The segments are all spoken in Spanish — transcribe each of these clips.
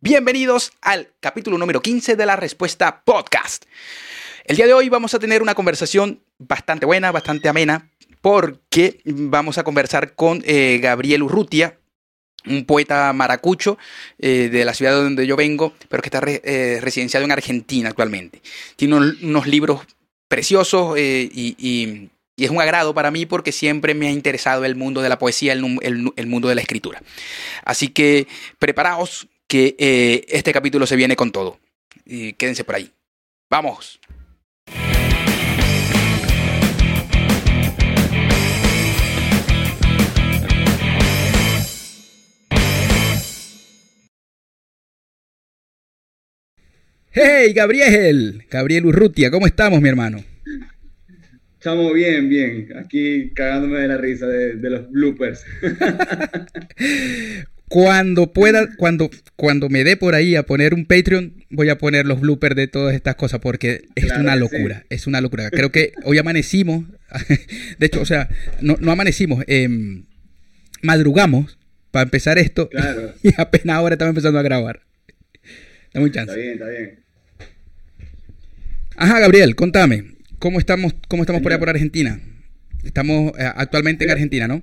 Bienvenidos al capítulo número 15 de la Respuesta Podcast. El día de hoy vamos a tener una conversación bastante buena, bastante amena, porque vamos a conversar con eh, Gabriel Urrutia, un poeta maracucho eh, de la ciudad donde yo vengo, pero que está eh, residenciado en Argentina actualmente. Tiene unos, libros preciosos y, es un agrado para mí porque siempre me ha interesado el mundo de la poesía, el mundo de la escritura. Así que preparaos que eh, este capítulo se viene con todo. Y quédense por ahí. ¡Vamos! ¡Hey, Gabriel! Gabriel Urrutia, ¿cómo estamos, mi hermano? Estamos bien, bien. Aquí cagándome de la risa de, de los bloopers. Cuando pueda, cuando, cuando me dé por ahí a poner un Patreon, voy a poner los bloopers de todas estas cosas porque es una locura, es una locura. Creo que hoy amanecimos, de hecho, o sea, no, amanecimos, em, madrugamos para empezar esto y apenas ahora estamos empezando a grabar. Dame un chance. Está bien, está bien. Ajá, Gabriel, contame, ¿cómo estamos, cómo estamos por allá por Argentina? Estamos eh, actualmente en Argentina, ¿no?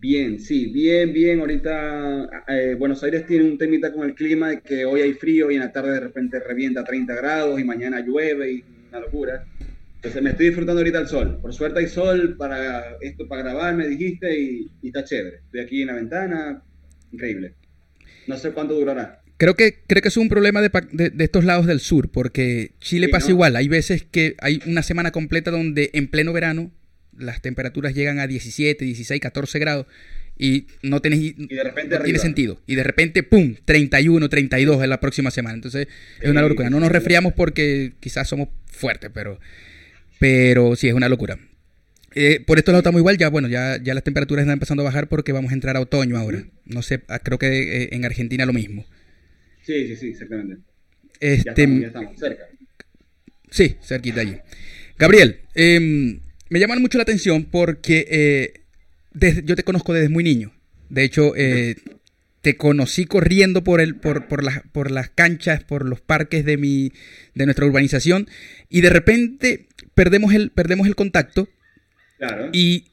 Bien, sí, bien, bien. Ahorita eh, Buenos Aires tiene un temita con el clima de que hoy hay frío y en la tarde de repente revienta a 30 grados y mañana llueve y una locura. Entonces me estoy disfrutando ahorita el sol. Por suerte hay sol para esto, para grabar, me dijiste, y, está chévere. Estoy aquí en la ventana, increíble. No sé cuánto durará. Creo que, creo que es un problema de, de, estos lados del sur, porque Chile pasa igual. Hay veces que hay una semana completa donde en pleno verano las temperaturas llegan a 17, 16, 14 grados y no, tenés, y de repente tiene sentido. Y de repente, ¡pum!, 31, 32 en la próxima semana. Entonces es una locura. No nos resfriamos porque quizás somos fuertes, pero, pero sí es una locura. Eh, por esto lado estamos igual, ya bueno, ya, ya las temperaturas están empezando a bajar porque vamos a entrar a otoño ahora. No sé, ah, creo que eh, en Argentina lo mismo. Sí, sí, sí, exactamente. Este, ya, estamos, cerca. Sí, cerquita allí. Gabriel, eh, me llaman mucho la atención porque eh, yo te conozco desde muy niño. De hecho, eh, te conocí corriendo por, el, por, por, por las canchas, por los parques de, mi, de nuestra urbanización y de repente perdemos el, perdemos el contacto y,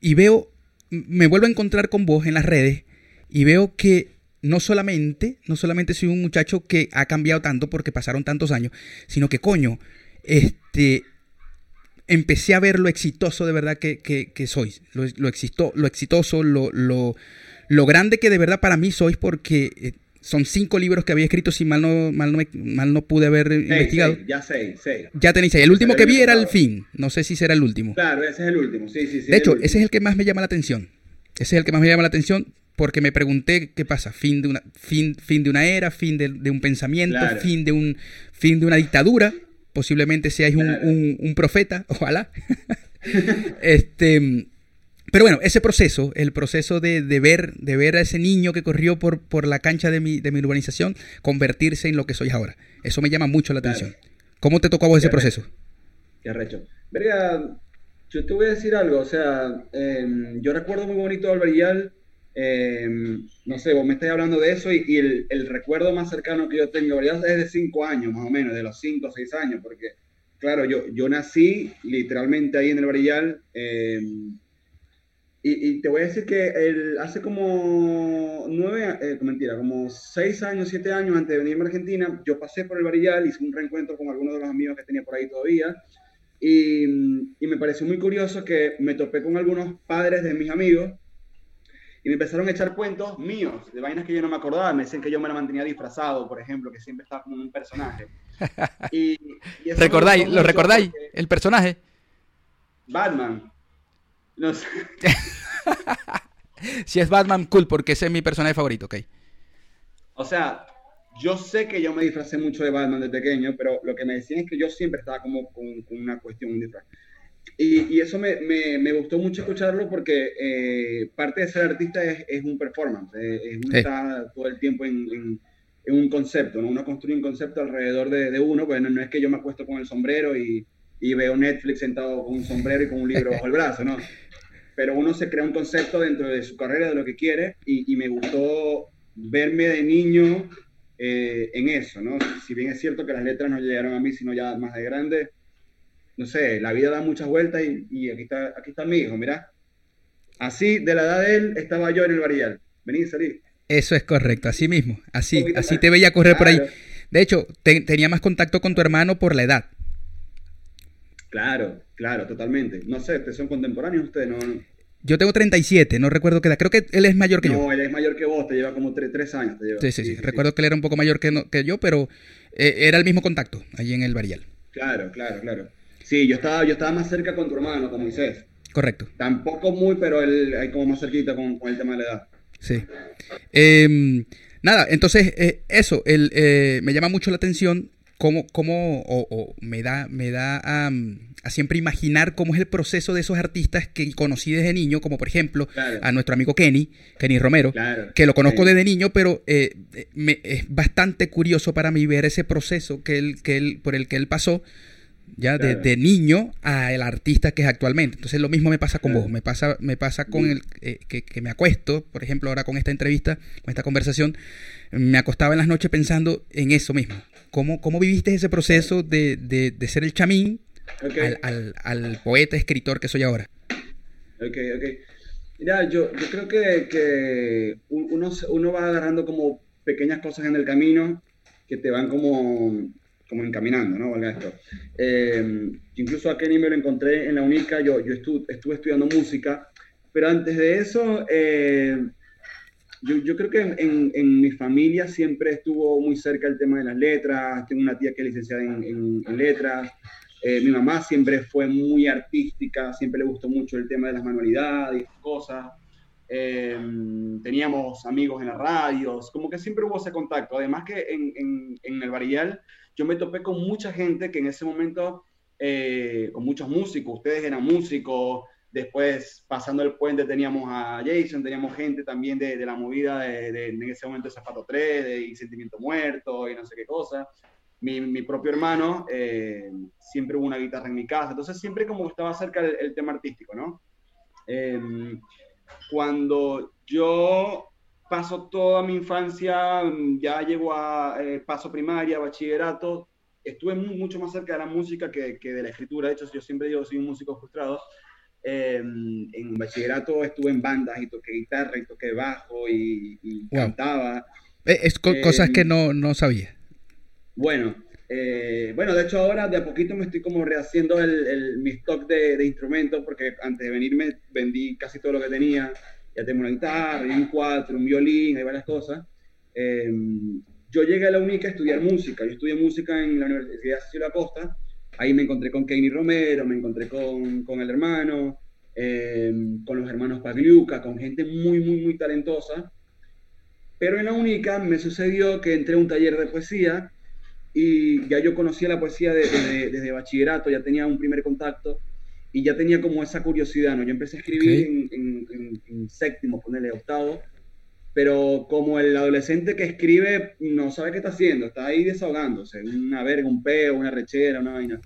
y veo, me vuelvo a encontrar con vos en las redes y veo que no solamente, no solamente soy un muchacho que ha cambiado tanto porque pasaron tantos años, sino que coño, este, empecé a ver lo exitoso de verdad que, que, sois, lo, lo, lo exitoso, lo, lo, lo, grande que de verdad para mí sois porque eh, son cinco libros que había escrito si mal no, mal no, mal no pude haber investigado. ya sé, sé. Ya tenéis seis. El último que vi era el fin, no sé si será el último. Claro, ese es el último, sí, sí, sí. De hecho, ese es el que más me llama la atención. Ese es el que más me llama la atención porque me pregunté qué pasa, fin de una, fin, fin de una era, fin de, un pensamiento, fin, de un, fin de una dictadura posiblemente seáis un, profeta, ojalá. este, pero bueno, ese proceso, el proceso de, ver, de ver a ese niño que corrió por, por la cancha de mi, de mi urbanización convertirse en lo que soy ahora, eso me llama mucho la atención. ¿Cómo te tocó a vos ese proceso? Qué arrecho. Verga, yo te voy a decir algo, o sea, em, yo recuerdo muy bonito al Em, no sé, vos me estás hablando de eso y, el, recuerdo más cercano que yo tengo es de 5 años, más o menos, de los 5 o 6 años, porque, claro, yo, yo nací literalmente ahí en el Barillal. Em, y, te voy a decir que hace como nueve, eh, mentira, como seis años, siete años antes de venirme a Argentina, yo pasé por el Barillal, hice un reencuentro con algunos de los amigos que tenía por ahí todavía, y, y me pareció muy curioso que me topé con algunos padres de mis amigos y me empezaron a echar cuentos míos, de vainas que yo no me acordaba. Me decían que yo me la mantenía disfrazado, por ejemplo, que siempre estaba como un personaje. Y, ¿Recordáis? ¿Lo recordáis? ¿El personaje? Batman. No sé. si es Batman, cool, porque ese es mi personaje favorito, ok. O sea, yo sé que yo me disfracé mucho de Batman de pequeño, pero lo que me decían es que yo siempre estaba como con, una cuestión, un disfraz. Y, eso me, me, gustó mucho escucharlo porque eh, parte de ser artista es, es un performance, eh, es, uno está todo el tiempo en, en, un concepto, ¿no? uno construye un concepto alrededor de, de uno, pues no, es que yo me acuesto con el sombrero y, y, veo Netflix sentado con un sombrero y con un libro bajo el brazo, ¿no? Pero uno se crea un concepto dentro de su carrera, de lo que quiere, y, y me gustó verme de niño eh, en eso, ¿no? Si bien es cierto que las letras no llegaron a mí, sino ya más de grande, no sé, la vida da muchas vueltas y, aquí, está, aquí está mi hijo, mira. Así, de la edad de él, estaba yo en el barrial. Vení, salí. Eso es correcto, así mismo, así, así te veía correr por ahí. De hecho, tenía más contacto con tu hermano por la edad. Claro, claro, totalmente. No sé, ¿ustedes son contemporáneos ustedes? No, yo tengo 37, no recuerdo qué edad. Creo que él es mayor que yo. No, él es mayor que vos, te lleva como 3, años. Sí, sí, sí, Recuerdo que él era un poco mayor que, que yo, pero eh, era el mismo contacto allí en el Barial. Claro, claro, claro. Sí, yo estaba, yo estaba más cerca con tu hermano, con Moisés. Correcto. Tampoco muy, pero él hay como más cerquita con, el tema de la edad. Sí. Em, nada, entonces eh, eso, él, eh, me llama mucho la atención cómo, cómo o, me da, me da a siempre imaginar cómo es el proceso de esos artistas que conocí desde niño, como por ejemplo a nuestro amigo Kenny, Kenny Romero, que lo conozco desde niño, pero eh, me, es bastante curioso para mí ver ese proceso que él, que él, por el que él pasó ya de, niño a el artista que es actualmente. Entonces lo mismo me pasa con vos, me pasa, me pasa con el eh, que, me acuesto, por ejemplo, ahora con esta entrevista, con esta conversación, me acostaba en las noches pensando en eso mismo. ¿Cómo, cómo viviste ese proceso de, de, ser el chamín al, al, poeta, escritor que soy ahora? Ok, ok. Mira, yo, yo creo que, que uno, uno va agarrando como pequeñas cosas en el camino que te van como como encaminando, ¿no? Valga esto. Eh, incluso a Kenny me lo encontré en la UNICA, yo, yo estuve estudiando música, pero antes de eso, eh, yo, yo, creo que en, en, mi familia siempre estuvo muy cerca el tema de las letras, tengo una tía que es licenciada en, en, letras, eh, mi mamá siempre fue muy artística, siempre le gustó mucho el tema de las manualidades cosas. teníamos amigos en las radios, como que siempre hubo ese contacto. Además que en, en, en el Barillal yo me topé con mucha gente que en ese momento, eh, con muchos músicos, ustedes eran músicos, después pasando el puente teníamos a Jason, teníamos gente también de, de la movida de, en ese momento de Zapato 3, de Sentimiento Muerto y no sé qué cosa. Mi, mi propio hermano eh, siempre hubo una guitarra en mi casa, entonces siempre como estaba cerca el, tema artístico, ¿no? Em, cuando yo paso toda mi infancia, mm, ya llego a eh, paso primaria, bachillerato, estuve mucho más cerca de la música que, que, de la escritura. De hecho, yo siempre digo, soy un músico frustrado. Em, en bachillerato estuve en bandas y toqué guitarra y toqué bajo y, cantaba. Eh, es cosas que no, no sabía. Bueno, eh, bueno, de hecho ahora de a poquito me estoy como rehaciendo el, el mi stock de, de, instrumentos porque antes de venirme vendí casi todo lo que tenía ya tengo una guitarra, un cuatro, un violín, hay varias cosas. Em, yo llegué a la UNICA a estudiar música. Yo estudié música en la Universidad de Cecilia Costa. Ahí me encontré con Kenny Romero, me encontré con, con el hermano, em, con los hermanos Pagliuca, con gente muy, muy, muy talentosa. Pero en la UNICA me sucedió que entré a un taller de poesía y ya yo conocía la poesía desde, desde bachillerato, ya tenía un primer contacto y ya tenía como esa curiosidad, ¿no? Yo empecé a escribir en, séptimo, ponerle octavo, pero como el adolescente que escribe no sabe qué está haciendo, está ahí desahogándose, una verga, un peo, una rechera, una vaina.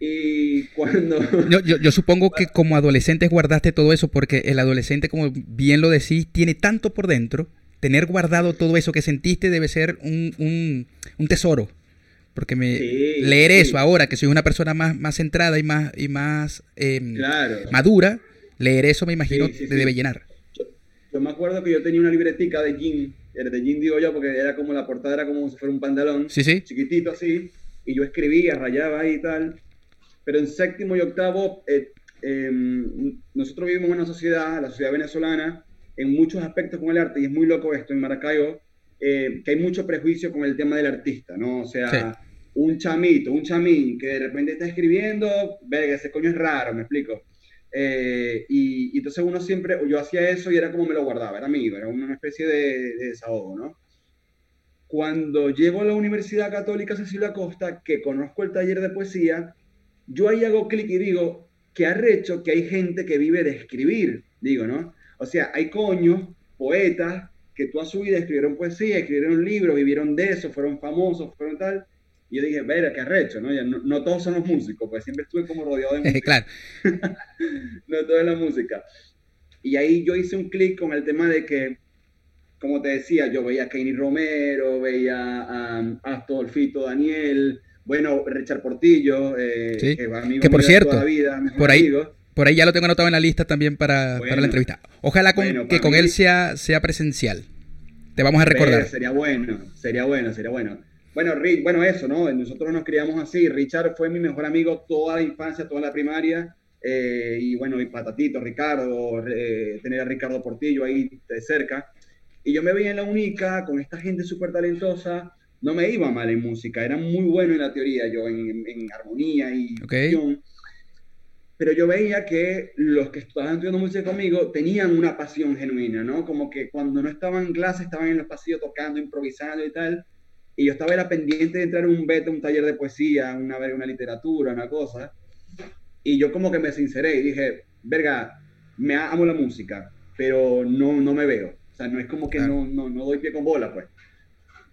Y cuando... Yo, yo, supongo que como adolescente guardaste todo eso porque el adolescente, como bien lo decís, tiene tanto por dentro. Tener guardado todo eso que sentiste debe ser un, un, un tesoro. Porque me leer eso ahora, que soy una persona más, más centrada y más, y más em, madura, leer eso me imagino te debe llenar. Yo, me acuerdo que yo tenía una libretica de jean, de jean digo yo, porque era como la portada era como si fuera un pantalón, chiquitito así, y yo escribía, rayaba ahí y tal. Pero en séptimo y octavo, eh, em, nosotros vivimos en una sociedad, la sociedad venezolana, en muchos aspectos con el arte, y es muy loco esto en Maracaibo, eh, que hay mucho prejuicio con el tema del artista, ¿no? O sea, un chamito, un chamín que de repente está escribiendo, verga, ese coño es raro, me explico. Eh, y, entonces uno siempre, yo hacía eso y era como me lo guardaba, era mío, era una especie de, desahogo, ¿no? Cuando llego a la Universidad Católica Cecilia Costa, que conozco el taller de poesía, yo ahí hago clic y digo, qué arrecho que hay gente que vive de escribir, digo, ¿no? O sea, hay coños, poetas, que toda su vida escribieron poesía, escribieron libros, vivieron de eso, fueron famosos, fueron tal. Y yo dije, verá, qué arrecho, ¿no? Ya, no, todos somos músicos, pues siempre estuve como rodeado de música. claro. no todo es la música. Y ahí yo hice un clic con el tema de que, como te decía, yo veía a Kenny Romero, veía a, Astolfito Daniel, bueno, Richard Portillo, eh, que, amigo que por cierto, toda la vida, por ahí, por ahí ya lo tengo anotado en la lista también para, para la entrevista. Ojalá que con él sea, sea presencial. Te vamos a recordar. Sería bueno, sería bueno, sería bueno. Bueno, Rick, bueno, eso, ¿no? Nosotros nos criamos así. Richard fue mi mejor amigo toda la infancia, toda la primaria. Eh, y bueno, y Patatito, Ricardo, eh, tener a Ricardo Portillo ahí de cerca. Y yo me veía en la única con esta gente súper talentosa. No me iba mal en música, era muy bueno en la teoría, yo en, armonía y okay. Pero yo veía que los que estaban estudiando música conmigo tenían una pasión genuina, ¿no? Como que cuando no estaban en clase estaban en los pasillos tocando, improvisando y tal. Y yo estaba era pendiente de entrar a un beta, un taller de poesía, una, una literatura, una cosa. Y yo como que me sinceré y dije, verga, me amo la música, pero no, no me veo. O sea, no es como que no, no, no, doy pie con bola, pues.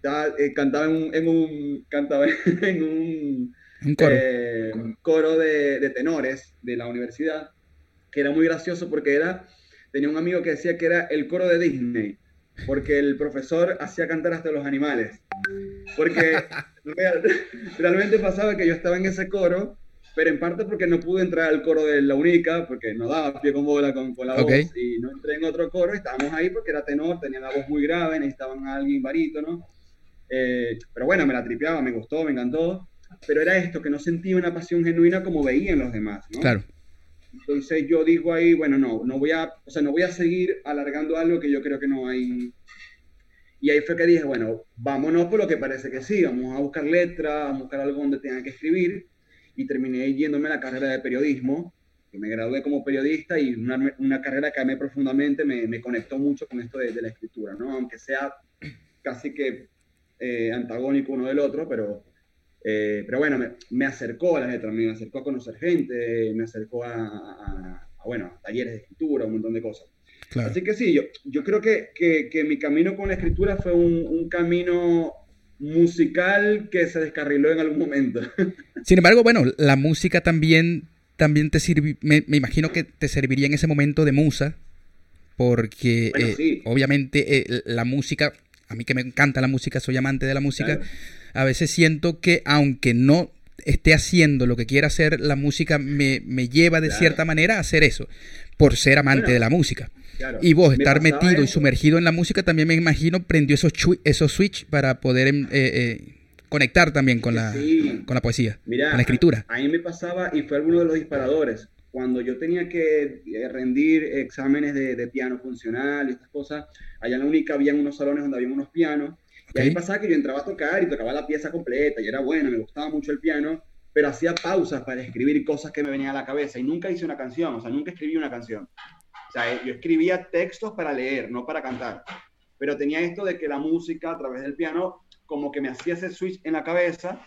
Ya, eh, cantaba en un, en un, cantaba en un, coro, eh, coro de, de, tenores de la universidad, que era muy gracioso porque era, tenía un amigo que decía que era el coro de Disney, porque el profesor hacía cantar hasta los animales. Porque realmente pasaba que yo estaba en ese coro pero en parte porque no pude entrar al coro de La Única, porque no daba pie con bola con, la voz, y no entré en otro coro, estábamos ahí porque era tenor, tenía la voz muy grave, necesitaban a alguien barítono, eh, pero bueno, me la tripeaba, me gustó, me encantó, pero era esto, que no sentía una pasión genuina como veían los demás, ¿no? Claro. Entonces yo digo ahí, bueno, no, no voy a, o sea, no voy a seguir alargando algo que yo creo que no hay... Y ahí fue que dije, bueno, vámonos por lo que parece que sí, vamos a buscar letras, a buscar algo donde tenga que escribir, y terminé yéndome a la carrera de periodismo, que me gradué como periodista y una, una carrera que amé profundamente, me, me, conectó mucho con esto de, de, la escritura, ¿no? Aunque sea casi que eh, antagónico uno del otro, pero, eh, pero bueno, me, me, acercó a las letras, me acercó a conocer gente, me acercó a, a, a bueno, talleres de escritura, un montón de cosas. Claro. Así que sí, yo, yo creo que, que, que, mi camino con la escritura fue un, un camino musical que se descarriló en algún momento. Sin embargo, bueno, la música también, también te sirve, me, imagino que te serviría en ese momento de musa, porque eh, obviamente eh, la música, a mí que me encanta la música, soy amante de la música, a veces siento que aunque no esté haciendo lo que quiera hacer, la música me, me lleva de cierta manera a hacer eso, por ser amante de la música. y vos estar metido y sumergido en la música también me imagino prendió esos, esos switch para poder em, eh, eh, conectar también con la, con la poesía, con la escritura. A, mí me pasaba y fue alguno de los disparadores. Cuando yo tenía que eh, rendir exámenes de, piano funcional y estas cosas, allá en la única había unos salones donde había unos pianos. Y ahí pasaba que yo entraba a tocar y tocaba la pieza completa y era bueno, me gustaba mucho el piano, pero hacía pausas para escribir cosas que me venían a la cabeza y nunca hice una canción, o sea, nunca escribí una canción. O sea, yo escribía textos para leer, no para cantar. Pero tenía esto de que la música a través del piano como que me hacía ese switch en la cabeza,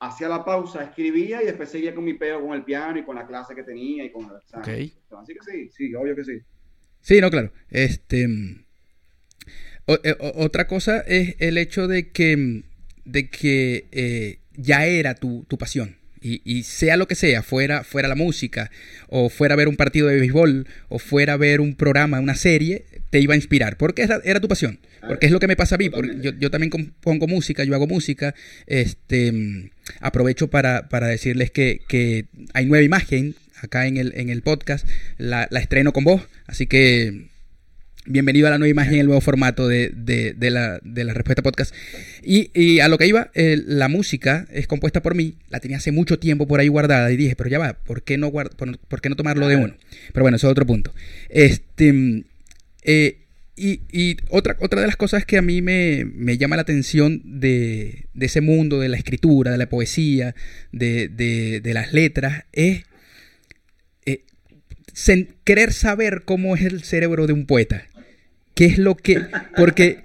hacía la pausa, escribía y después seguía con mi pego con el piano y con la clase que tenía y con el okay. Así que sí, sí, obvio que sí. Sí, no, claro. Este, eh, otra cosa es el hecho de que, de que eh, ya era tu, tu pasión. Y, sea lo que sea, fuera, fuera la música, o fuera a ver un partido de béisbol, o fuera a ver un programa, una serie, te iba a inspirar. Porque era, era tu pasión. Porque es lo que me pasa a mí. Porque yo, yo, también compongo música, yo hago música. Este, aprovecho para, para decirles que, que, hay nueva imagen acá en el, en el podcast. La, la estreno con vos. Así que Bienvenido a la nueva imagen, el nuevo formato de, la, Respuesta Podcast. Y, a lo que iba, la música es compuesta por mí, la tenía hace mucho tiempo por ahí guardada y dije, pero ya va, ¿por qué no, por, qué no tomarlo de uno? Pero bueno, eso es otro punto. Este, eh, y, otra, otra de las cosas que a mí me, llama la atención de, ese mundo, de la escritura, de la poesía, de, las letras, es eh, querer saber cómo es el cerebro de un poeta. ¿Qué es lo que...? Porque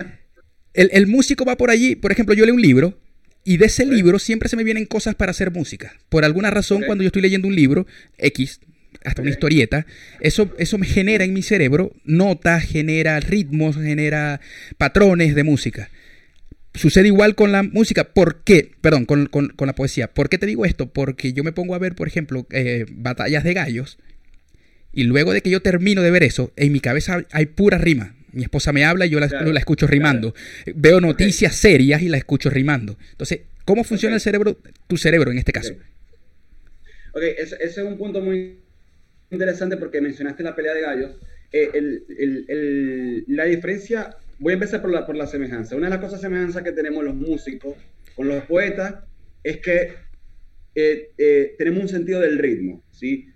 el, músico va por allí, por ejemplo, yo leo un libro y de ese libro siempre se me vienen cosas para hacer música. Por alguna razón, cuando yo estoy leyendo un libro, X, hasta una historieta, eso, eso me genera en mi cerebro notas, genera ritmos, genera patrones de música. Sucede igual con la música. ¿Por qué? Perdón, con, la poesía. ¿Por qué te digo esto? Porque yo me pongo a ver, por ejemplo, eh, batallas de gallos. Y luego de que yo termino de ver eso, en mi cabeza hay pura rima Mi esposa me habla y yo la, la escucho rimando. Veo noticias serias y la escucho rimando. Entonces, ¿cómo funciona el cerebro, tu cerebro en este caso? Ok, ese, es un punto muy interesante porque mencionaste la pelea de gallos. Eh, la diferencia, voy a empezar por la, por la semejanza. Una de las cosas semejanzas que tenemos los músicos con los poetas es que eh, eh, tenemos un sentido del ritmo, ¿sí?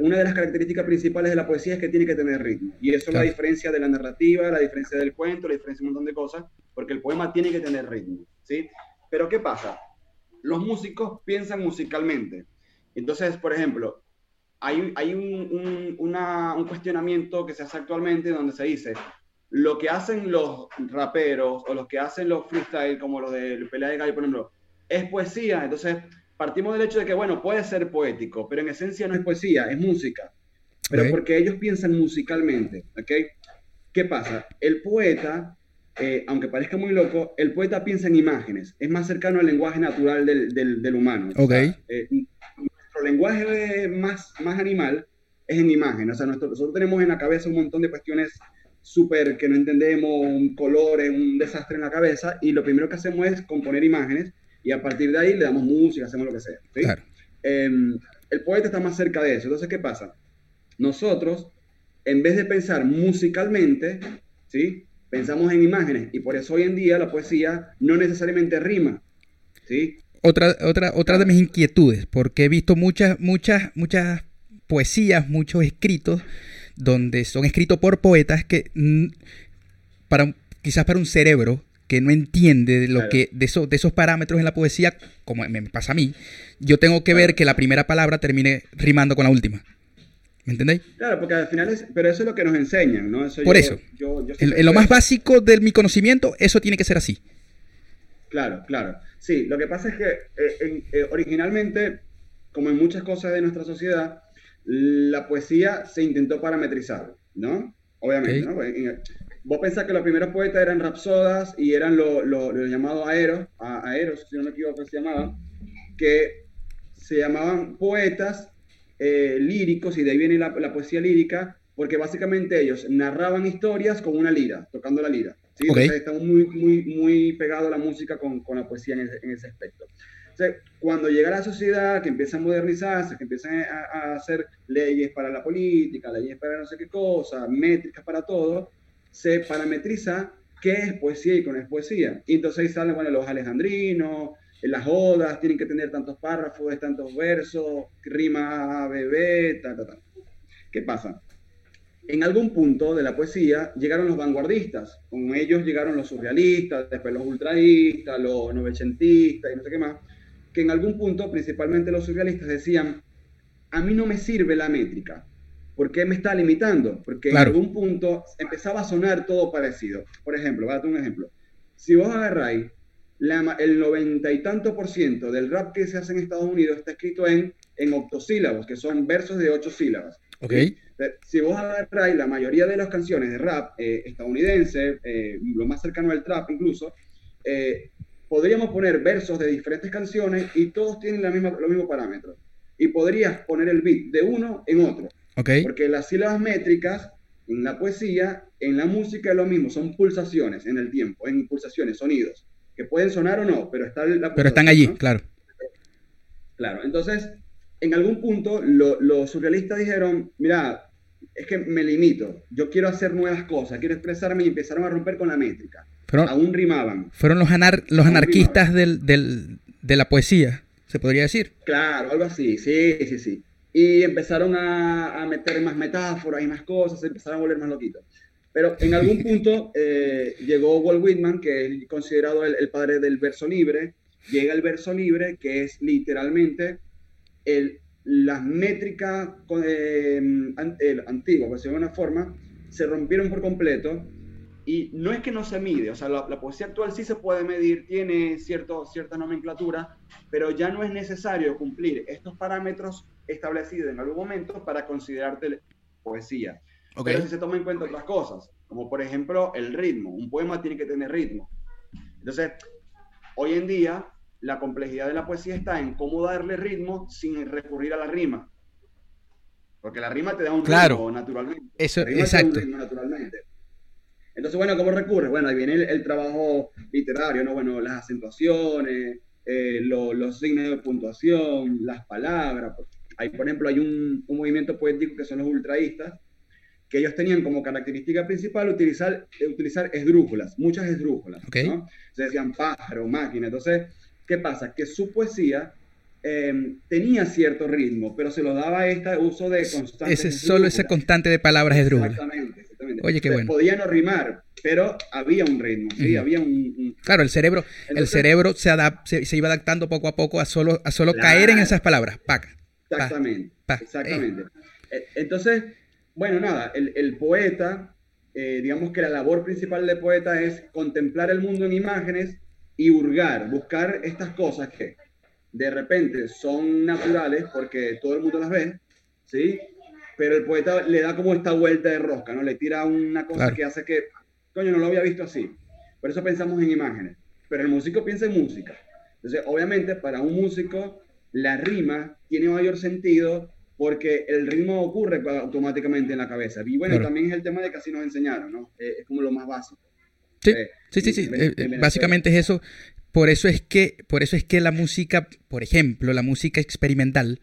una de las características principales de la poesía es que tiene que tener ritmo. Y eso es la diferencia de la narrativa, la diferencia del cuento, la diferencia de un montón de cosas, porque el poema tiene que tener ritmo, ¿sí? Pero ¿qué pasa? Los músicos piensan musicalmente. Entonces, por ejemplo, hay, hay un, un, cuestionamiento que se hace actualmente donde se dice, lo que hacen los raperos o los que hacen los freestyle, como los de Pelea de Gallo, por ejemplo, es poesía. Entonces, partimos del hecho de que, bueno, puede ser poético, pero en esencia no es poesía, es música. Pero porque ellos piensan musicalmente, ¿ok? ¿Qué pasa? El poeta, eh, aunque parezca muy loco, el poeta piensa en imágenes, es más cercano al lenguaje natural del, del, humano. Ok. Eh, nuestro lenguaje más, más animal es en imágenes, o sea, nosotros tenemos en la cabeza un montón de cuestiones súper que no entendemos, un color, un desastre en la cabeza, y lo primero que hacemos es componer imágenes y a partir de ahí le damos música, hacemos lo que sea. Em, el poeta está más cerca de eso. Entonces, ¿qué pasa? Nosotros, en vez de pensar musicalmente, ¿sí? pensamos en imágenes y por eso hoy en día la poesía no necesariamente rima. ¿sí? Otra, otra, otra de mis inquietudes, porque he visto muchas, muchas, muchas poesías, muchos escritos, donde son escritos por poetas que para, quizás para un cerebro que no entiende de lo que de, eso, de esos parámetros en la poesía, como me pasa a mí, yo tengo que ver que la primera palabra termine rimando con la última. ¿Me entendéis? Claro, porque al final es, pero eso es lo que nos enseñan, ¿no? Por eso, en, lo más básico de mi conocimiento, eso tiene que ser así. Claro, claro. Sí, lo que pasa es que eh, eh, originalmente, como en muchas cosas de nuestra sociedad, la poesía se intentó parametrizar, ¿no? Obviamente, ¿no? Vos pensás que los primeros poetas eran rapsodas y eran los lo, llamados aeros, aeros, si no me equivoco, se llamaban, que se llamaban poetas eh, líricos, y de ahí viene la, poesía lírica, porque básicamente ellos narraban historias con una lira, tocando la lira. ¿Sí? estamos muy, muy, muy pegados a la música con, con la poesía en ese, en ese aspecto. cuando llega la sociedad, que empieza a modernizarse, que empiezan a, a, hacer leyes para la política, leyes para no sé qué cosa, métricas para todo, se parametriza qué es poesía y qué no es poesía. Y entonces ahí salen, bueno, los alejandrinos, las odas tienen que tener tantos párrafos, tantos versos, rima A, B, B, ta, ta, ta. ¿Qué pasa? En algún punto de la poesía llegaron los vanguardistas, con ellos llegaron los surrealistas, después los ultraístas, los novecentistas y no sé qué más, que en algún punto, principalmente los surrealistas, decían, a mí no me sirve la métrica, ¿Por qué me está limitando? Porque en algún punto empezaba a sonar todo parecido. Por ejemplo, voy a un ejemplo. Si vos agarráis el noventa y tanto por ciento del rap que se hace en Estados Unidos está escrito en, en octosílabos, que son versos de ocho sílabas. Okay. Si vos agarráis la mayoría de las canciones de rap eh, estadounidense, eh, lo más cercano al trap incluso, eh, podríamos poner versos de diferentes canciones y todos tienen la misma, los mismos parámetros. Y podrías poner el beat de uno en otro. Porque las sílabas métricas en la poesía, en la música es lo mismo, son pulsaciones en el tiempo, en pulsaciones, sonidos, que pueden sonar o no, pero, está la pero están allí, claro. Claro, entonces, en algún punto los surrealistas dijeron, mira, es que me limito, yo quiero hacer nuevas cosas, quiero expresarme y empezaron a romper con la métrica. Aún rimaban. Fueron los, los anarquistas del, del, de la poesía, se podría decir. Claro, algo así, sí, sí, sí. Y empezaron a, meter más metáforas y más cosas, se empezaron a volver más loquitos. Pero en algún punto eh, llegó Walt Whitman, que es considerado el, padre del verso libre. Llega el verso libre, que es literalmente el, las métricas eh, antiguas, por decirlo de una forma, se rompieron por completo. Y no es que no se mide, o sea, la, la poesía actual sí se puede medir, tiene cierto, cierta nomenclatura, pero ya no es necesario cumplir estos parámetros establecido en algún momento para considerarte poesía. Pero si se toma en cuenta otras cosas, como por ejemplo el ritmo. Un poema tiene que tener ritmo. Entonces, hoy en día, la complejidad de la poesía está en cómo darle ritmo sin recurrir a la rima. Porque la rima te da un ritmo naturalmente. Eso, exacto. naturalmente. Entonces, bueno, ¿cómo recurre? Bueno, ahí viene el, trabajo literario, ¿no? Bueno, las acentuaciones, eh, los signos de puntuación, las palabras. Ahí, por ejemplo, hay un, un, movimiento poético que son los ultraístas, que ellos tenían como característica principal utilizar, utilizar esdrújulas, muchas esdrújulas, ¿no? Se decían pájaro, máquina. Entonces, ¿qué pasa? Que su poesía Em, tenía cierto ritmo, pero se lo daba este uso de constante. Ese, solo ese constante de palabras esdrújulas. Exactamente, exactamente. Oye, qué bueno. Podía no rimar, pero había un ritmo, sí, había un, Claro, el cerebro, el cerebro se, se, iba adaptando poco a poco a solo, a solo caer en esas palabras. Paca. Exactamente. exactamente. E, entonces, bueno, nada, el, el poeta, eh, digamos que la labor principal del poeta es contemplar el mundo en imágenes y hurgar, buscar estas cosas que de repente son naturales porque todo el mundo las ve, ¿sí? Pero el poeta le da como esta vuelta de rosca, ¿no? Le tira una cosa que hace que, coño, no lo había visto así. Por eso pensamos en imágenes. Pero el músico piensa en música. Entonces, obviamente, para un músico, la rima tiene mayor sentido porque el ritmo ocurre automáticamente en la cabeza. Y bueno, también es el tema de que así nos enseñaron, ¿no? Eh, es como lo más básico. Sí, sí, sí, sí. Eh, básicamente es eso. Por eso es que, por eso es que la música, por ejemplo, la música experimental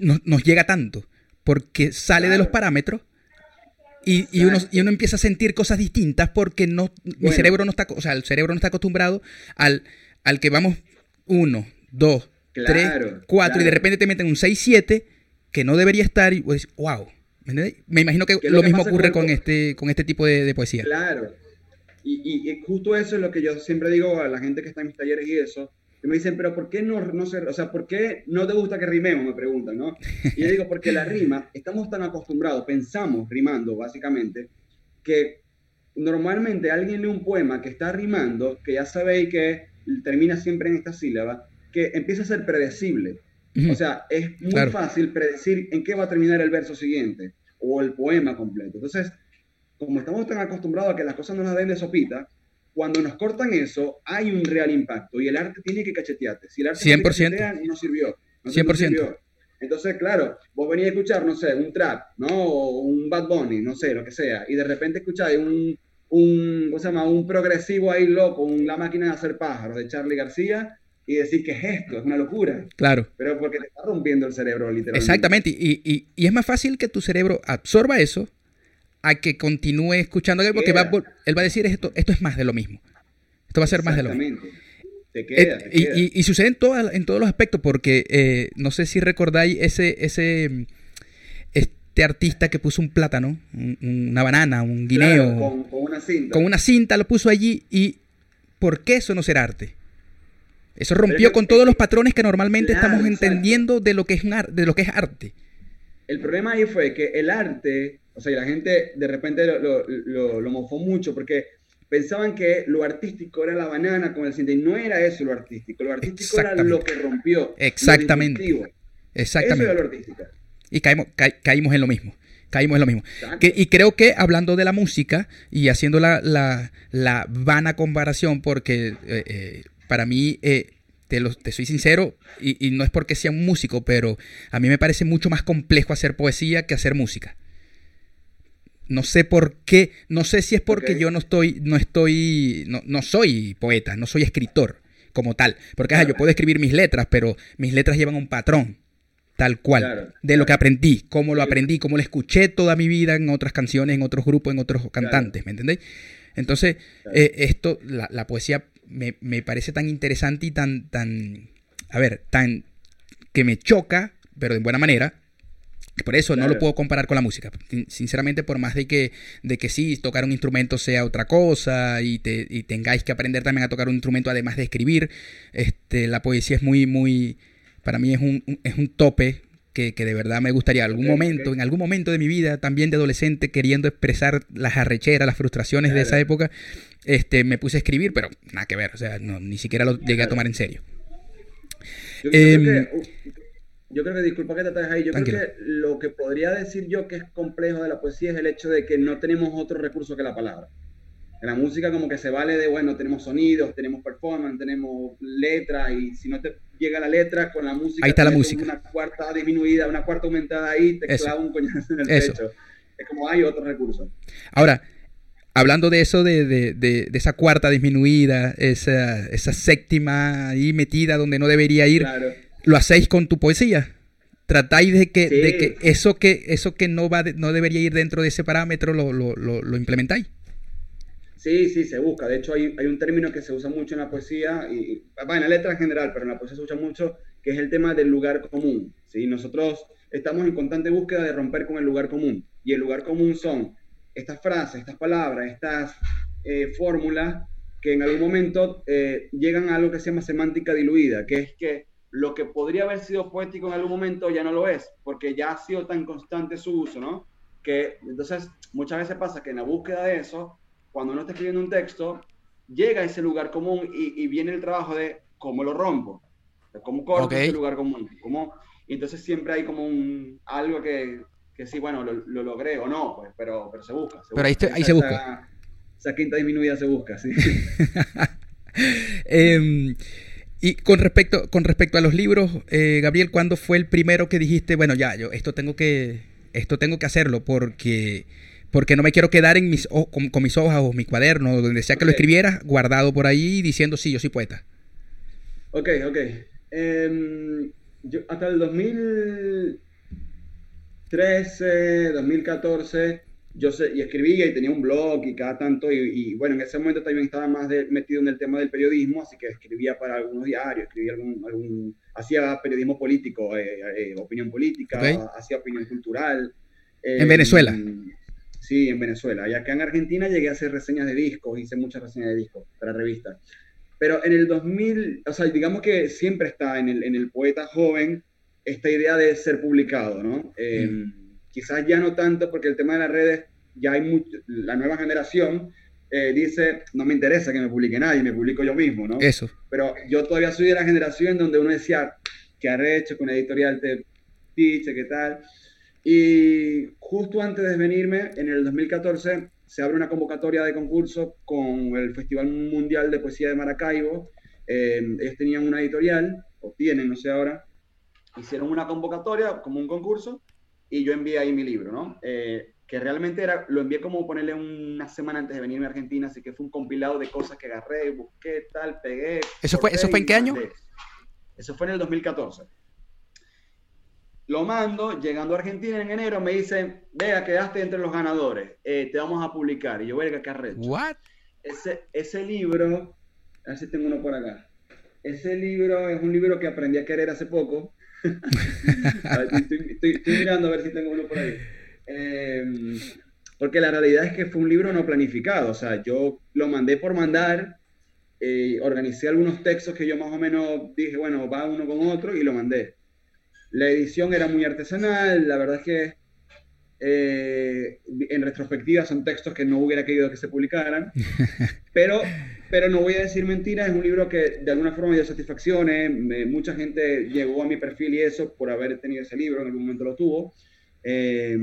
nos llega tanto, porque sale de los parámetros y, y, uno, y, uno, empieza a sentir cosas distintas porque no, mi cerebro no está, o sea, el cerebro no está acostumbrado al, al que vamos uno, dos, tres, cuatro y de repente te meten un 6, 7 que no debería estar y pues, wow. Me imagino que lo, mismo ocurre con, este, con este tipo de, de poesía. Claro, y, y, justo eso es lo que yo siempre digo a la gente que está en mis talleres y eso, que me dicen, pero ¿por qué no, no o sea, ¿por qué no te gusta que rimemos? Me preguntan, ¿no? Y yo digo, porque la rima, estamos tan acostumbrados, pensamos rimando básicamente, que normalmente alguien lee un poema que está rimando, que ya sabéis que termina siempre en esta sílaba, que empieza a ser predecible. O sea, es muy fácil predecir en qué va a terminar el verso siguiente o el poema completo. Entonces, como estamos tan acostumbrados a que las cosas no las den de sopita, cuando nos cortan eso, hay un real impacto y el arte tiene que cachetearte. Si el arte 100%. No, no sirvió. 100%. Entonces, claro, vos venís a escuchar, no sé, un trap, ¿no? O un Bad Bunny, no sé, lo que sea, y de repente escucháis un, un, ¿cómo se llama? Un progresivo ahí loco, un La máquina de hacer pájaros de Charlie García, y decir que es esto, es una locura. Claro. Pero porque te está rompiendo el cerebro, literalmente. Exactamente, y, y, y es más fácil que tu cerebro absorba eso a que continúe escuchando porque va, él va a decir esto, esto es más de lo mismo. Esto va a ser más de lo mismo. Eh, y, sucede en, en todos los aspectos, porque eh, no sé si recordáis ese, ese este artista que puso un plátano, una banana, un guineo. con, una cinta. Con una cinta lo puso allí y ¿por qué eso no será arte? Eso rompió con todos los patrones que normalmente estamos entendiendo de lo, que es un de lo que es arte. El problema ahí fue que el arte o sea, y la gente de repente lo, lo, lo, mofó mucho porque pensaban que lo artístico era la banana con el cinta y no era eso lo artístico. Lo artístico era lo que rompió. Exactamente. Exactamente. Eso era lo artístico. Y caímos, caímos en lo mismo. Caímos en lo mismo. y creo que hablando de la música y haciendo la, la, la vana comparación, porque eh, eh, para mí eh, te, lo, te, soy sincero, y, y, no es porque sea un músico, pero a mí me parece mucho más complejo hacer poesía que hacer música. No sé por qué, no sé si es porque yo no estoy, no estoy, no, no, soy poeta, no soy escritor como tal. Porque yo puedo escribir mis letras, pero mis letras llevan un patrón, tal cual, de lo que aprendí, cómo lo aprendí, cómo lo escuché toda mi vida en otras canciones, en otros grupos, en otros cantantes, ¿me entendéis? Entonces, eh, esto, la, la poesía me, me, parece tan interesante y tan, tan, a ver, tan, que me choca, pero de buena manera, por eso no lo puedo comparar con la música. Sinceramente, por más de que, de que sí, tocar un instrumento sea otra cosa y, te, y tengáis que aprender también a tocar un instrumento además de escribir, este, la poesía es muy, muy, para mí es un, es un tope que, que, de verdad me gustaría algún momento, en algún momento de mi vida, también de adolescente, queriendo expresar las arrecheras, las frustraciones de esa época, este, me puse a escribir, pero nada que ver, o sea, no, ni siquiera lo llegué a tomar en serio. Em, yo creo que, disculpa que te traes ahí, yo creo que lo que podría decir yo que es complejo de la poesía es el hecho de que no tenemos otro recurso que la palabra. En la música como que se vale de, bueno, tenemos sonidos, tenemos performance, tenemos letra, y si no te llega la letra con la música, ahí está la música. una cuarta disminuida, una cuarta aumentada ahí, te clava un coñazo en el pecho. Es como hay otro recurso. Ahora, hablando de eso, de, de, de, esa cuarta disminuida, esa, esa, séptima ahí metida donde no debería ir, ¿lo hacéis con tu poesía? ¿Tratáis de que, de que eso que eso que no va no debería ir dentro de ese parámetro lo, lo, lo, implementáis? Sí, sí, se busca. De hecho, hay, hay, un término que se usa mucho en la poesía, y en la letra en general, pero en la poesía se usa mucho, que es el tema del lugar común. ¿sí? Nosotros estamos en constante búsqueda de romper con el lugar común. Y el lugar común son estas frases, estas palabras, estas eh, fórmulas que en algún momento eh, llegan a algo que se llama semántica diluida, que es que lo que podría haber sido poético en algún momento ya no lo es, porque ya ha sido tan constante su uso, ¿no? Que entonces muchas veces pasa que en la búsqueda de eso, cuando uno está escribiendo un texto, llega a ese lugar común y, viene el trabajo de cómo lo rompo, cómo corto ese lugar común, cómo... Y entonces siempre hay como un algo que, que sí, bueno, lo, logré o no, pues, pero, pero se busca. pero ahí, ahí se busca. Esa, quinta disminuida se busca, sí. eh, y con respecto, con respecto a los libros, eh, Gabriel, ¿cuándo fue el primero que dijiste, bueno, ya, yo esto tengo que, esto tengo que hacerlo porque, porque no me quiero quedar en mis, con, mis hojas o mi cuaderno, donde sea que lo escribiera, guardado por ahí diciendo, sí, yo soy poeta? Ok, ok. Em, yo, hasta el 2013, 2014 yo sé, y escribía y tenía un blog y cada tanto, y, bueno, en ese momento también estaba más metido en el tema del periodismo, así que escribía para algunos diarios, escribía algún, hacía periodismo político, eh, eh, opinión política, hacía opinión cultural. ¿En Venezuela? Sí, en Venezuela. Y acá en Argentina llegué a hacer reseñas de discos, hice muchas reseñas de discos para revistas. Pero en el 2000, o sea, digamos que siempre está en el, en el poeta joven esta idea de ser publicado, ¿no? Mm. Quizás ya no tanto porque el tema de las redes, ya hay mucho, la nueva generación eh, dice, no me interesa que me publique nadie, me publico yo mismo, ¿no? Eso. Pero yo todavía soy de la generación donde uno decía, que arrecho, que una editorial te dice, qué tal. Y justo antes de venirme, en el 2014, se abre una convocatoria de concurso con el Festival Mundial de Poesía de Maracaibo. Eh, ellos tenían una editorial, o tienen, no sé ahora, hicieron una convocatoria como un concurso y yo envié ahí mi libro, ¿no? Eh, que realmente era, lo envié como ponerle una semana antes de venirme a Argentina, así que fue un compilado de cosas que agarré, busqué, tal, pegué. ¿Eso fue, ¿eso fue en qué año? Eso fue en el 2014. Lo mando, llegando a Argentina en enero, me dicen, vea, quedaste entre los ganadores, eh, te vamos a publicar. Y yo, verga, qué arrecho. ¿What? Ese, ese libro, a ver si tengo uno por acá. Ese libro es un libro que aprendí a querer hace poco estoy, mirando a ver si tengo uno por ahí. Em, porque la realidad es que fue un libro no planificado. O sea, yo lo mandé por mandar, eh, organicé algunos textos que yo más o menos dije, bueno, va uno con otro y lo mandé. La edición era muy artesanal, la verdad es que eh, en retrospectiva son textos que no hubiera querido que se publicaran, pero pero no voy a decir mentiras, es un libro que de alguna forma me dio satisfacciones, mucha gente llegó a mi perfil y eso por haber tenido ese libro, en algún momento lo tuvo. Eh,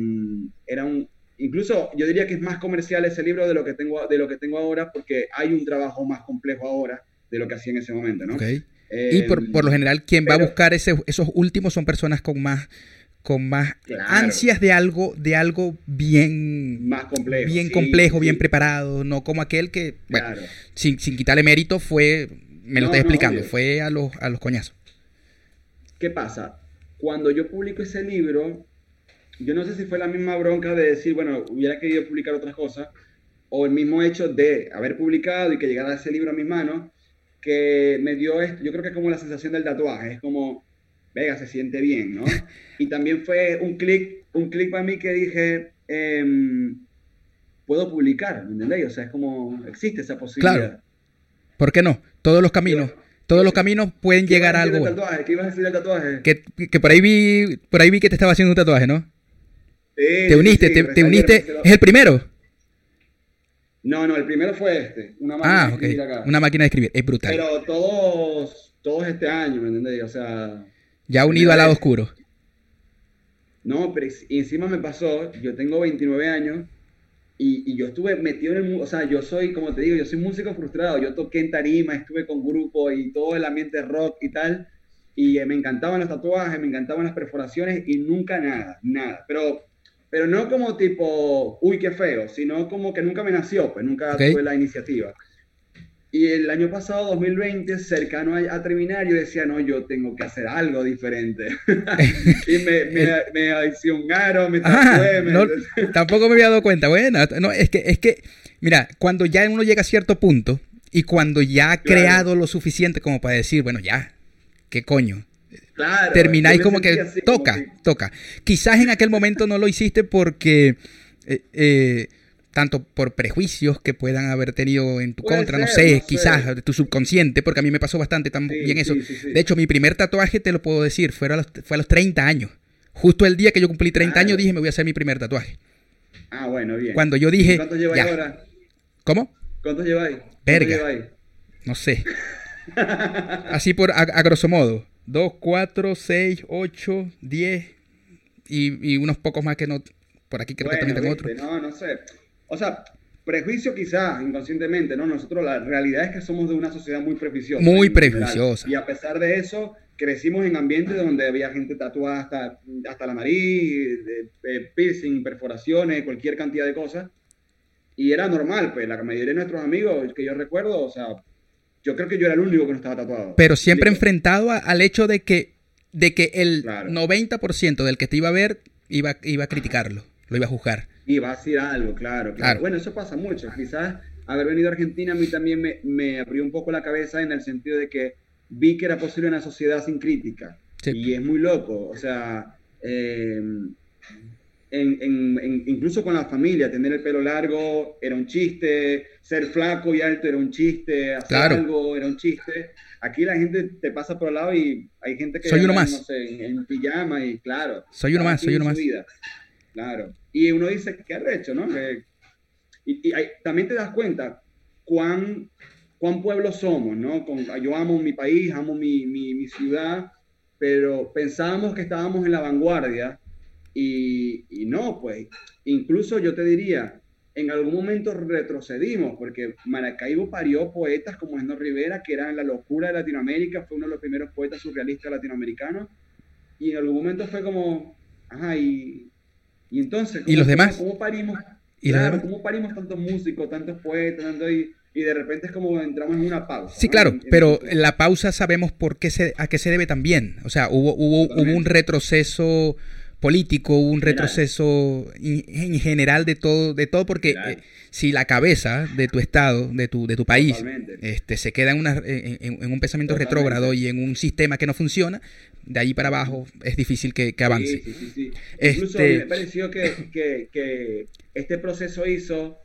era un, incluso yo diría que es más comercial ese libro de lo que tengo, de lo que tengo ahora, porque hay un trabajo más complejo ahora de lo que hacía en ese momento, ¿no? y por, por, lo general, quien va a buscar ese, esos últimos son personas con más con más ansias de algo, de algo bien, más complejo, bien, complejo, bien preparado, no como aquel que, sin, quitarle mérito, fue, me lo estoy explicando, fue a los, a los coñazos. ¿Qué pasa? Cuando yo publico ese libro, yo no sé si fue la misma bronca de decir, bueno, hubiera querido publicar otras cosas, o el mismo hecho de haber publicado y que llegara ese libro a mis manos, que me dio esto, yo creo que es como la sensación del tatuaje, es como Vega se siente bien, ¿no? Y también fue un clic, un clic para mí que dije, em, puedo publicar, ¿me entendéis? O sea, es como, existe esa posibilidad. Claro. ¿Por qué no? Todos los caminos. Todos los caminos pueden llegar a algo. ¿Qué ibas a decir del tatuaje? Que, que, por ahí vi, por ahí vi que te estaba haciendo un tatuaje, ¿no? Sí, te uniste, te, uniste. ¿Es el primero? No, no, el primero fue este. Una máquina ah, de escribir acá. Una máquina de escribir, es brutal. Pero todos, todos este año, ¿me entendéis? O sea. Ya unido al lado oscuro. No, pero encima me pasó, yo tengo 29 años y, yo estuve metido en el mundo, o sea, yo soy, como te digo, yo soy músico frustrado, yo toqué en tarima, estuve con grupos y todo el ambiente rock y tal, y eh, me encantaban los tatuajes, me encantaban las perforaciones y nunca nada, nada. Pero pero no como tipo, uy, qué feo, sino como que nunca me nació, pues nunca tuve la iniciativa. Y el año pasado, 2020, cercano a, terminar, yo decía, no, yo tengo que hacer algo diferente. y me, me, me hice un aro, me tatué. tampoco me había dado cuenta. Bueno, no, es que, es que, mira, cuando ya uno llega a cierto punto y cuando ya ha creado lo suficiente como para decir, bueno, ya, ¿qué coño? Claro, termináis como que toca, toca. Quizás en aquel momento no lo hiciste porque... Eh, eh, tanto por prejuicios que puedan haber tenido en tu contra, no sé, quizás de tu subconsciente, porque a mí me pasó bastante también eso. de hecho, mi primer tatuaje, te lo puedo decir, fue a los, fue a los 30 años. Justo el día que yo cumplí 30 años dije, me voy a hacer mi primer tatuaje. Ah, bueno, bien. Cuando yo dije... ¿Cuántos lleváis ahora? ¿Cómo? ¿Cuántos lleváis? Verga. No sé. Así por, a, grosso modo. 2, 4, 6, 8, 10 y, y unos pocos más que no... Por aquí creo que también tengo otro. No, no sé. O sea, prejuicio quizás inconscientemente, ¿no? Nosotros la realidad es que somos de una sociedad muy prejuiciosa. Muy prejuiciosa. Y a pesar de eso, crecimos en ambientes donde había gente tatuada hasta, hasta la nariz, piercing, perforaciones, cualquier cantidad de cosas. Y era normal, pues la mayoría de nuestros amigos que yo recuerdo, o sea, yo creo que yo era el único que no estaba tatuado. Pero siempre enfrentado al hecho de que, de que el 90% del que te iba a ver iba, iba a criticarlo, lo iba a juzgar. Y va a decir algo, claro, claro, Bueno, eso pasa mucho. Quizás haber venido a Argentina a mí también me, me, abrió un poco la cabeza en el sentido de que vi que era posible una sociedad sin crítica. Y es muy loco. O sea, em, en, incluso con la familia, tener el pelo largo era un chiste, ser flaco y alto era un chiste, hacer algo era un chiste. Aquí la gente te pasa por el lado y hay gente que... Soy uno más. No sé, en, pijama y claro. Soy uno más, soy uno más. Claro. Y uno dice, qué arrecho, ¿no? y, también te das cuenta cuán, cuán pueblo somos, ¿no? yo amo mi país, amo mi, mi, ciudad, pero pensábamos que estábamos en la vanguardia y, no, pues, incluso yo te diría, en algún momento retrocedimos, porque Maracaibo parió poetas como Esno Rivera, que eran la locura de Latinoamérica, fue uno de los primeros poetas surrealistas latinoamericanos, y en algún momento fue como, ajá, y, entonces, ¿Y los demás? ¿cómo parimos? ¿Y claro, ¿cómo parimos tantos músicos, tantos poetas, y, y, de repente es como entramos en una pausa? Sí, claro, pero la pausa sabemos por qué se, a qué se debe también. O sea, hubo, hubo, hubo un retroceso político, hubo un retroceso en general de todo, de todo porque eh, si la cabeza de tu estado, de tu, de tu país, este, se queda en, una, en, un pensamiento retrógrado y en un sistema que no funciona, de ahí para abajo es difícil que, avance. Sí, sí, sí, Incluso este me pareció que, que, que este proceso hizo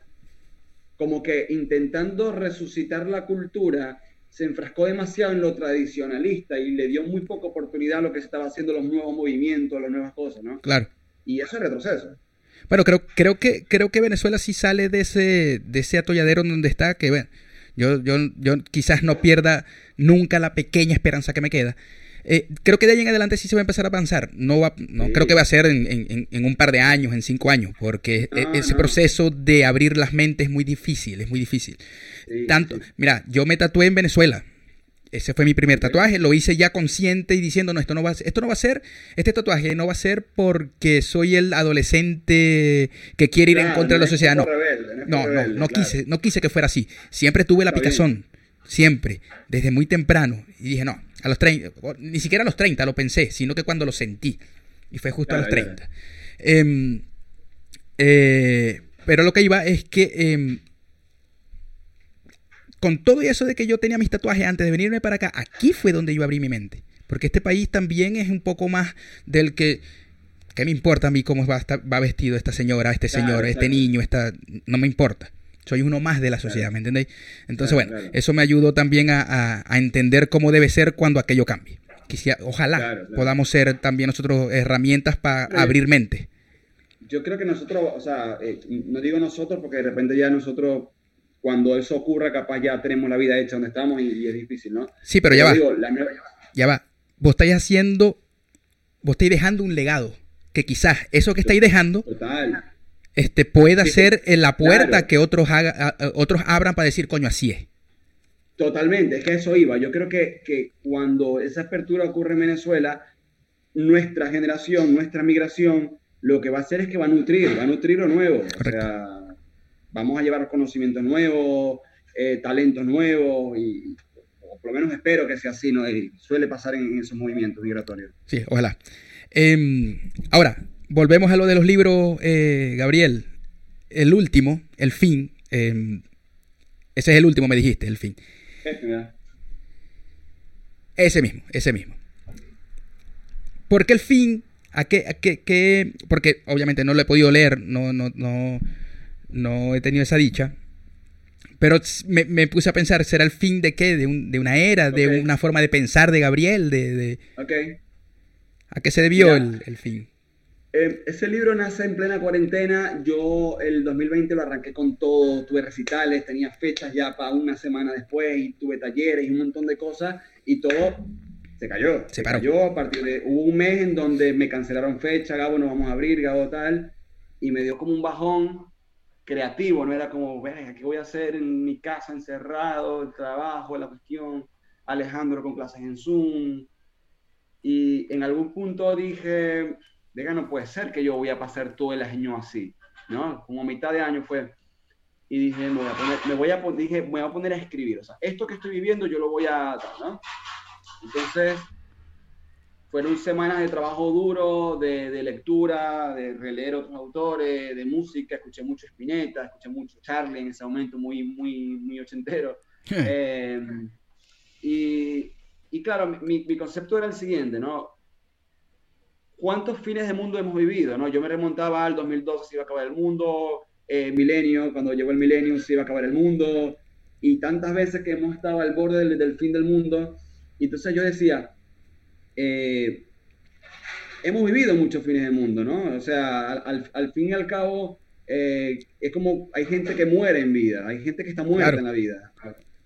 como que intentando resucitar la cultura, se enfrascó demasiado en lo tradicionalista y le dio muy poca oportunidad a lo que se estaba haciendo, los nuevos movimientos, las nuevas cosas, ¿no? Claro. Y eso es retroceso. Bueno, creo, creo, que, creo que Venezuela sí sale de ese, de ese atolladero donde está, que bueno, yo, yo, yo quizás no pierda nunca la pequeña esperanza que me queda. Eh, creo que de ahí en adelante sí se va a empezar a avanzar. No, va, no creo que va a ser en, en, un par de años, en cinco años, porque e, ese proceso de abrir las mentes es muy difícil, es muy difícil. Tanto, mira, yo me tatué en Venezuela. Ese fue mi primer tatuaje, lo hice ya consciente y diciendo, no, esto no va a, esto no va a ser, este tatuaje no va a ser porque soy el adolescente que quiere ir en contra de la sociedad. No, no, no, no quise, no quise que fuera así. Siempre tuve la picazón, siempre, desde muy temprano. Y dije, no, a los 30, ni siquiera a los 30 lo pensé, sino que cuando lo sentí. Y fue justo a los 30. Em, eh, pero lo que iba es que em, con todo eso de que yo tenía mis tatuajes antes de venirme para acá, aquí fue donde yo abrí mi mente. Porque este país también es un poco más del que... ¿Qué me importa a mí cómo va, va vestido esta señora, este señor, este niño? Esta, no me importa. Soy uno más de la sociedad, ¿me entendéis? Entonces, bueno, eso me ayudó también a, entender cómo debe ser cuando aquello cambie. Quisiera, ojalá podamos ser también nosotros herramientas para abrir mente. Yo creo que nosotros, o sea, eh, no digo nosotros porque de repente ya nosotros cuando eso ocurra, capaz ya tenemos la vida hecha donde estamos y, es difícil, ¿no? Sí, pero ya va. Ya va. Vos estáis haciendo, vos estáis dejando un legado. Que quizás eso que estáis dejando Este, pueda ser la puerta que otros, haga, otros abran para decir, coño, así es. Totalmente, es que eso iba. Yo creo que, que cuando esa apertura ocurre en Venezuela, nuestra generación, nuestra migración, lo que va a hacer es que va a nutrir, va a nutrir lo nuevo. O sea, vamos a llevar conocimientos nuevos, eh, talentos nuevos y, por lo menos espero que sea así, ¿no? Y suele pasar en, esos movimientos migratorios. Sí, ojalá. Em, ahora, volvemos a lo de los libros, eh, Gabriel. El último, El fin. Em, ese es el último, me dijiste, El fin. Ese mismo, ese mismo. ¿Por qué el fin? ¿A qué, a qué, Porque obviamente no lo he podido leer, no, no, no, no he tenido esa dicha. Pero me, puse a pensar, ¿será el fin de qué? ¿De, un, de una era? ¿De una forma de pensar de Gabriel? De, de... ¿A qué se debió el, el, fin? Eh, ese libro nace en plena cuarentena. Yo el 2020 lo arranqué con todo. Tuve recitales, tenía fechas ya para una semana después y tuve talleres y un montón de cosas y todo se cayó. Se, cayó a partir de... Hubo un mes en donde me cancelaron fecha, Gabo, no vamos a abrir, Gabo tal. Y me dio como un bajón creativo, no era como, ¿qué voy a hacer en mi casa encerrado, el trabajo, la cuestión, Alejandro con clases en Zoom. Y en algún punto dije, venga, no puede ser que yo voy a pasar todo el año así, ¿no? Como mitad de año fue. Y dije, me voy a poner, me voy a, dije, me voy a, poner a escribir, o sea, esto que estoy viviendo yo lo voy a, ¿no? Entonces, fueron semanas de trabajo duro, de, lectura, de releer otros autores, de música, escuché mucho Spinetta, escuché mucho Charlie en ese momento, muy, muy, muy ochentero. Eh, y, y, claro, mi, mi, concepto era el siguiente, ¿no? ¿Cuántos fines de mundo hemos vivido? ¿no? Yo me remontaba al 2012, se iba a acabar el mundo, eh, milenio, cuando llegó el milenio se iba a acabar el mundo, y tantas veces que hemos estado al borde del, del fin del mundo, y entonces yo decía, eh, hemos vivido muchos fines de mundo, ¿no? O sea, al, fin y al cabo, eh, es como hay gente que muere en vida, hay gente que está muerta en la vida,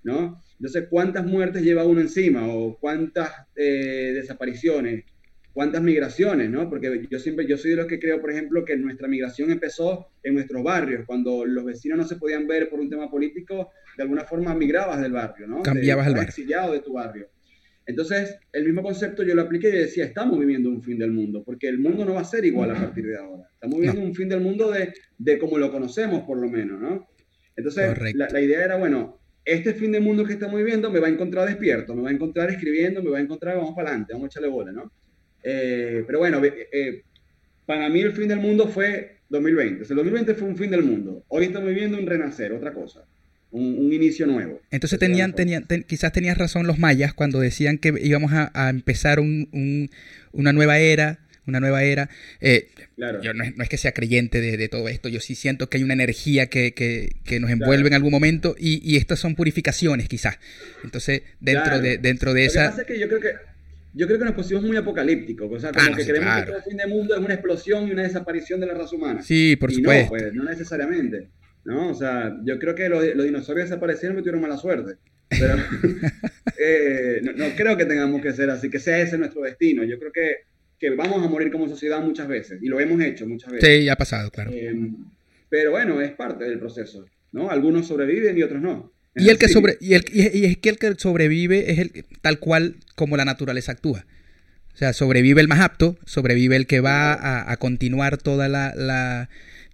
¿no? Entonces, ¿cuántas muertes lleva uno encima? ¿O cuántas eh, desapariciones? ¿Cuántas migraciones, no? Porque yo siempre, yo soy de los que creo, por ejemplo, que nuestra migración empezó en nuestros barrios, cuando los vecinos no se podían ver por un tema político, de alguna forma migrabas del barrio, ¿no? Cambiabas el barrio. Exiliado de tu barrio. Entonces, el mismo concepto yo lo apliqué y decía, estamos viviendo un fin del mundo, porque el mundo no va a ser igual a partir de ahora. Estamos viviendo un fin del mundo de, de como lo conocemos, por lo menos, ¿no? Entonces, la, idea era, bueno, este fin del mundo que estamos viviendo me va a encontrar despierto, me va a encontrar escribiendo, me va a encontrar, vamos para adelante, vamos a echarle bola, ¿no? Eh, pero bueno, eh, para mí el fin del mundo fue 2020. el 2020 fue un fin del mundo. Hoy estamos viviendo un renacer, otra cosa un, inicio nuevo. Entonces tenían, tenían quizás tenías razón los mayas cuando decían que íbamos a, empezar una nueva era, una nueva era. Eh, yo no es, que sea creyente de, todo esto, yo sí siento que hay una energía que, nos envuelve en algún momento y, estas son purificaciones quizás. Entonces, dentro de, dentro de esa... que yo creo que yo creo que nos pusimos muy apocalípticos, o sea, como ah, que creemos que todo el fin del mundo es una explosión y una desaparición de la raza humana. Sí, por supuesto. No, pues, no necesariamente. ¿no? O sea, yo creo que los, dinosaurios desaparecieron y tuvieron mala suerte. Pero eh, no, creo que tengamos que ser así, que sea ese nuestro destino. Yo creo que, que, vamos a morir como sociedad muchas veces, y lo hemos hecho muchas veces. Sí, ya ha pasado, claro. Eh, pero bueno, es parte del proceso, ¿no? Algunos sobreviven y otros no. Y el, que sobre, y, el, y es que el que sobrevive es el tal cual como la naturaleza actúa. O sea, sobrevive el más apto, sobrevive el que va a, a continuar toda la, la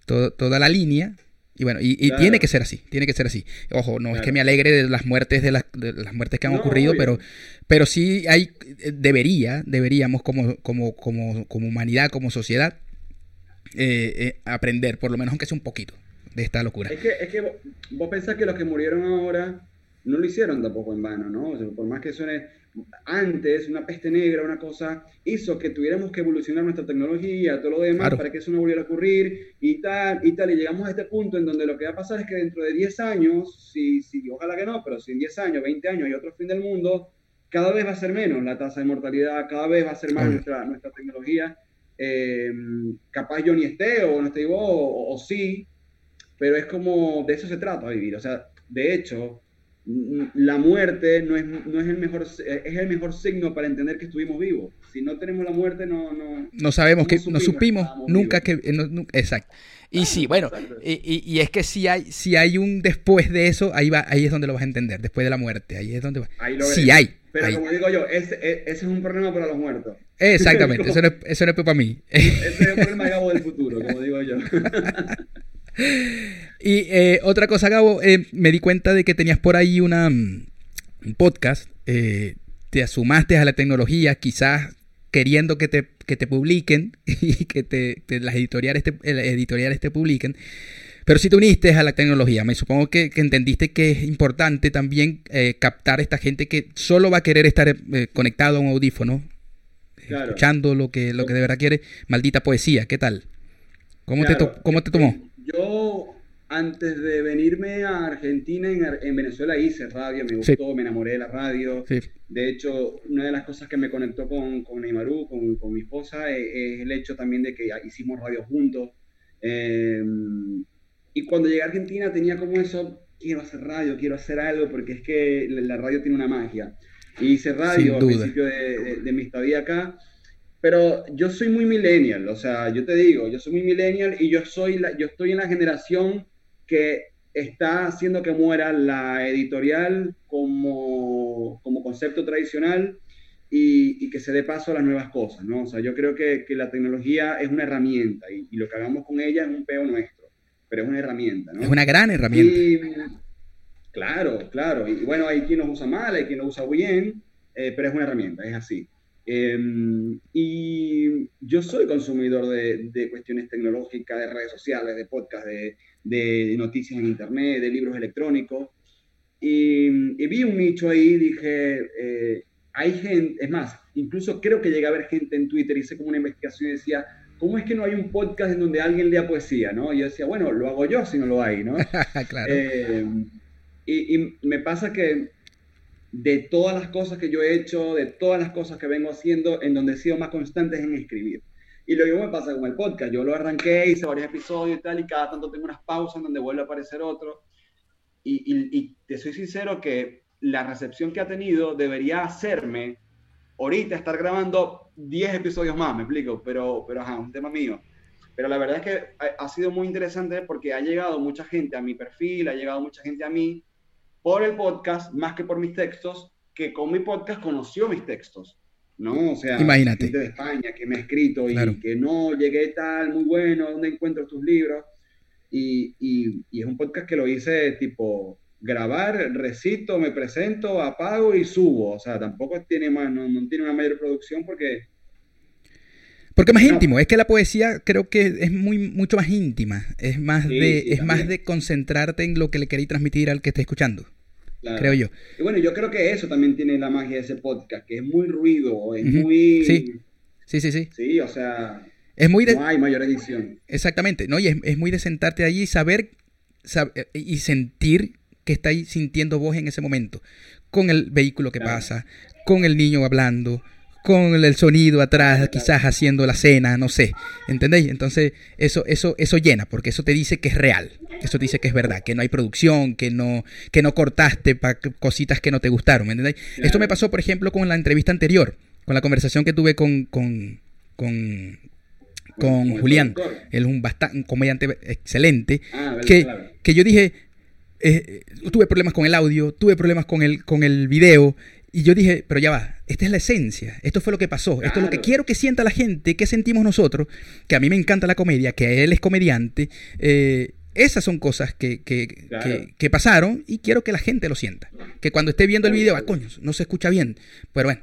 toda la línea, y bueno, y, tiene que ser así, tiene que ser así. Ojo, no es que me alegre de las muertes, de las, las muertes que han ocurrido, pero, pero sí hay, debería, deberíamos como, como, como, como humanidad, como sociedad, eh, eh, aprender, por lo menos aunque sea un poquito, de esta locura. Es que, es que vos, pensás que los que murieron ahora no lo hicieron tampoco en vano, ¿no? por más que suene antes, una peste negra, una cosa, hizo que tuviéramos que evolucionar nuestra tecnología, todo lo demás, para que eso no volviera a ocurrir y tal, y tal. Y llegamos a este punto en donde lo que va a pasar es que dentro de 10 años, si, si, ojalá que no, pero si en 10 años, 20 años hay otro fin del mundo, cada vez va a ser menos la tasa de mortalidad, cada vez va a ser más nuestra, nuestra tecnología. Eh, capaz yo ni esté, o no esté vos, o, o sí, pero es como de eso se trata vivir. O sea, de hecho, la muerte no es, no es, el mejor, es el mejor signo para entender que estuvimos vivos. Si no tenemos la muerte, no... No, no sabemos, que no supimos nunca que... Eh, exacto. Y sí, bueno, y, y, es que si hay, si hay un después de eso, ahí, va, ahí es donde lo vas a entender, después de la muerte, ahí es donde va. Ahí sí hay, Pero como digo yo, ese, e, ese, es un problema para los muertos. Exactamente, eso, no es, eso no es para mí. ese es un problema del futuro, como digo yo. y eh, otra cosa, Gabo, eh, me di cuenta de que tenías por ahí una, mm, un podcast, eh, te asumaste a la tecnología, quizás queriendo que te, que te publiquen y que te, las editoriales te, editoriales te publiquen. Pero si te uniste a la tecnología, me supongo que, entendiste que es importante también eh, captar a esta gente que solo va a querer estar eh, conectado a un audífono, escuchando lo que, lo que de verdad quiere. Maldita poesía, ¿qué tal? ¿Cómo, te, cómo te tomó? Yo, antes de venirme a Argentina, en, Venezuela hice radio, me gustó, me enamoré de la radio. De hecho, una de las cosas que me conectó con, con Neymaru, con, con mi esposa, es, es, el hecho también de que hicimos radio juntos. Eh, y cuando llegué a Argentina tenía como eso, quiero hacer radio, quiero hacer algo, porque es que la radio tiene una magia. Y hice radio al principio de, mi estadía acá, pero yo soy muy millennial, o sea, yo te digo, yo soy muy millennial y yo, soy la, yo estoy en la generación que está haciendo que muera la editorial como, como concepto tradicional y, que se dé paso a las nuevas cosas, ¿no? O sea, yo creo que, que la tecnología es una herramienta y, y, lo que hagamos con ella es un peo nuestro pero es una herramienta, ¿no? Es una gran herramienta. claro, claro. Y bueno, hay quien lo usa mal, hay quien lo usa bien, eh, pero es una herramienta, es así. Em, y yo soy consumidor de, cuestiones tecnológicas, de redes sociales, de podcast, de, noticias en internet, de libros electrónicos. Y, vi un nicho ahí, dije, eh, hay gente, es más, incluso creo que llegué a ver gente en Twitter, hice como una investigación y decía, ¿cómo es que no hay un podcast en donde alguien lea poesía? ¿no? Y yo decía, bueno, lo hago yo si no lo hay, ¿no? claro. Eh, y, me pasa que de todas las cosas que yo he hecho, de todas las cosas que vengo haciendo, en donde he sido más constante es en escribir. Y lo mismo me pasa con el podcast. Yo lo arranqué, hice varios episodios y tal, y cada tanto tengo unas pausas en donde vuelve a aparecer otro. Y, te soy sincero que la recepción que ha tenido debería hacerme ahorita estar grabando 10 episodios más, me explico, pero, pero ajá, un tema mío. Pero la verdad es que ha, sido muy interesante porque ha llegado mucha gente a mi perfil, ha llegado mucha gente a mí por el podcast, más que por mis textos, que con mi podcast conoció mis textos. ¿no? O sea, Imagínate. gente de España que me ha escrito y que no llegué tal, muy bueno, ¿dónde encuentro tus libros? Y, y, y, es un podcast que lo hice tipo grabar, recito, me presento, apago y subo. O sea, tampoco tiene más, no, tiene una mayor producción porque... Porque es más íntimo, es que la poesía creo que es muy mucho más íntima, es más de es más de concentrarte en lo que le queréis transmitir al que esté escuchando. Creo yo. Y bueno, yo creo que eso también tiene la magia de ese podcast, que es muy ruido, es muy Sí. Sí, sí, sí. Sí, o sea, es muy de... no hay mayor edición. Exactamente, ¿no? Y es, es muy de sentarte allí y saber, saber y sentir que estáis sintiendo vos en ese momento, con el vehículo que pasa, con el niño hablando, con el sonido atrás, quizás haciendo la cena, no sé, ¿entendéis? Entonces, eso, eso, eso llena, porque eso te dice que es real, eso te dice que es verdad, que no hay producción, que no, que no cortaste para cositas que no te gustaron, ¿me entendéis? Esto me pasó, por ejemplo, con la entrevista anterior, con la conversación que tuve con, con, con, con Julián, él es un, bastante, comediante excelente, ah, que, que yo dije, eh, tuve problemas con el audio, tuve problemas con el, con el video. Y yo dije, pero ya va, esta es la esencia, esto fue lo que pasó, esto es lo que quiero que sienta la gente, que sentimos nosotros, que a mí me encanta la comedia, que él es comediante. Eh, esas son cosas que, que, que, pasaron y quiero que la gente lo sienta. Que cuando esté viendo el video, ah, coño, no se escucha bien. Pero bueno,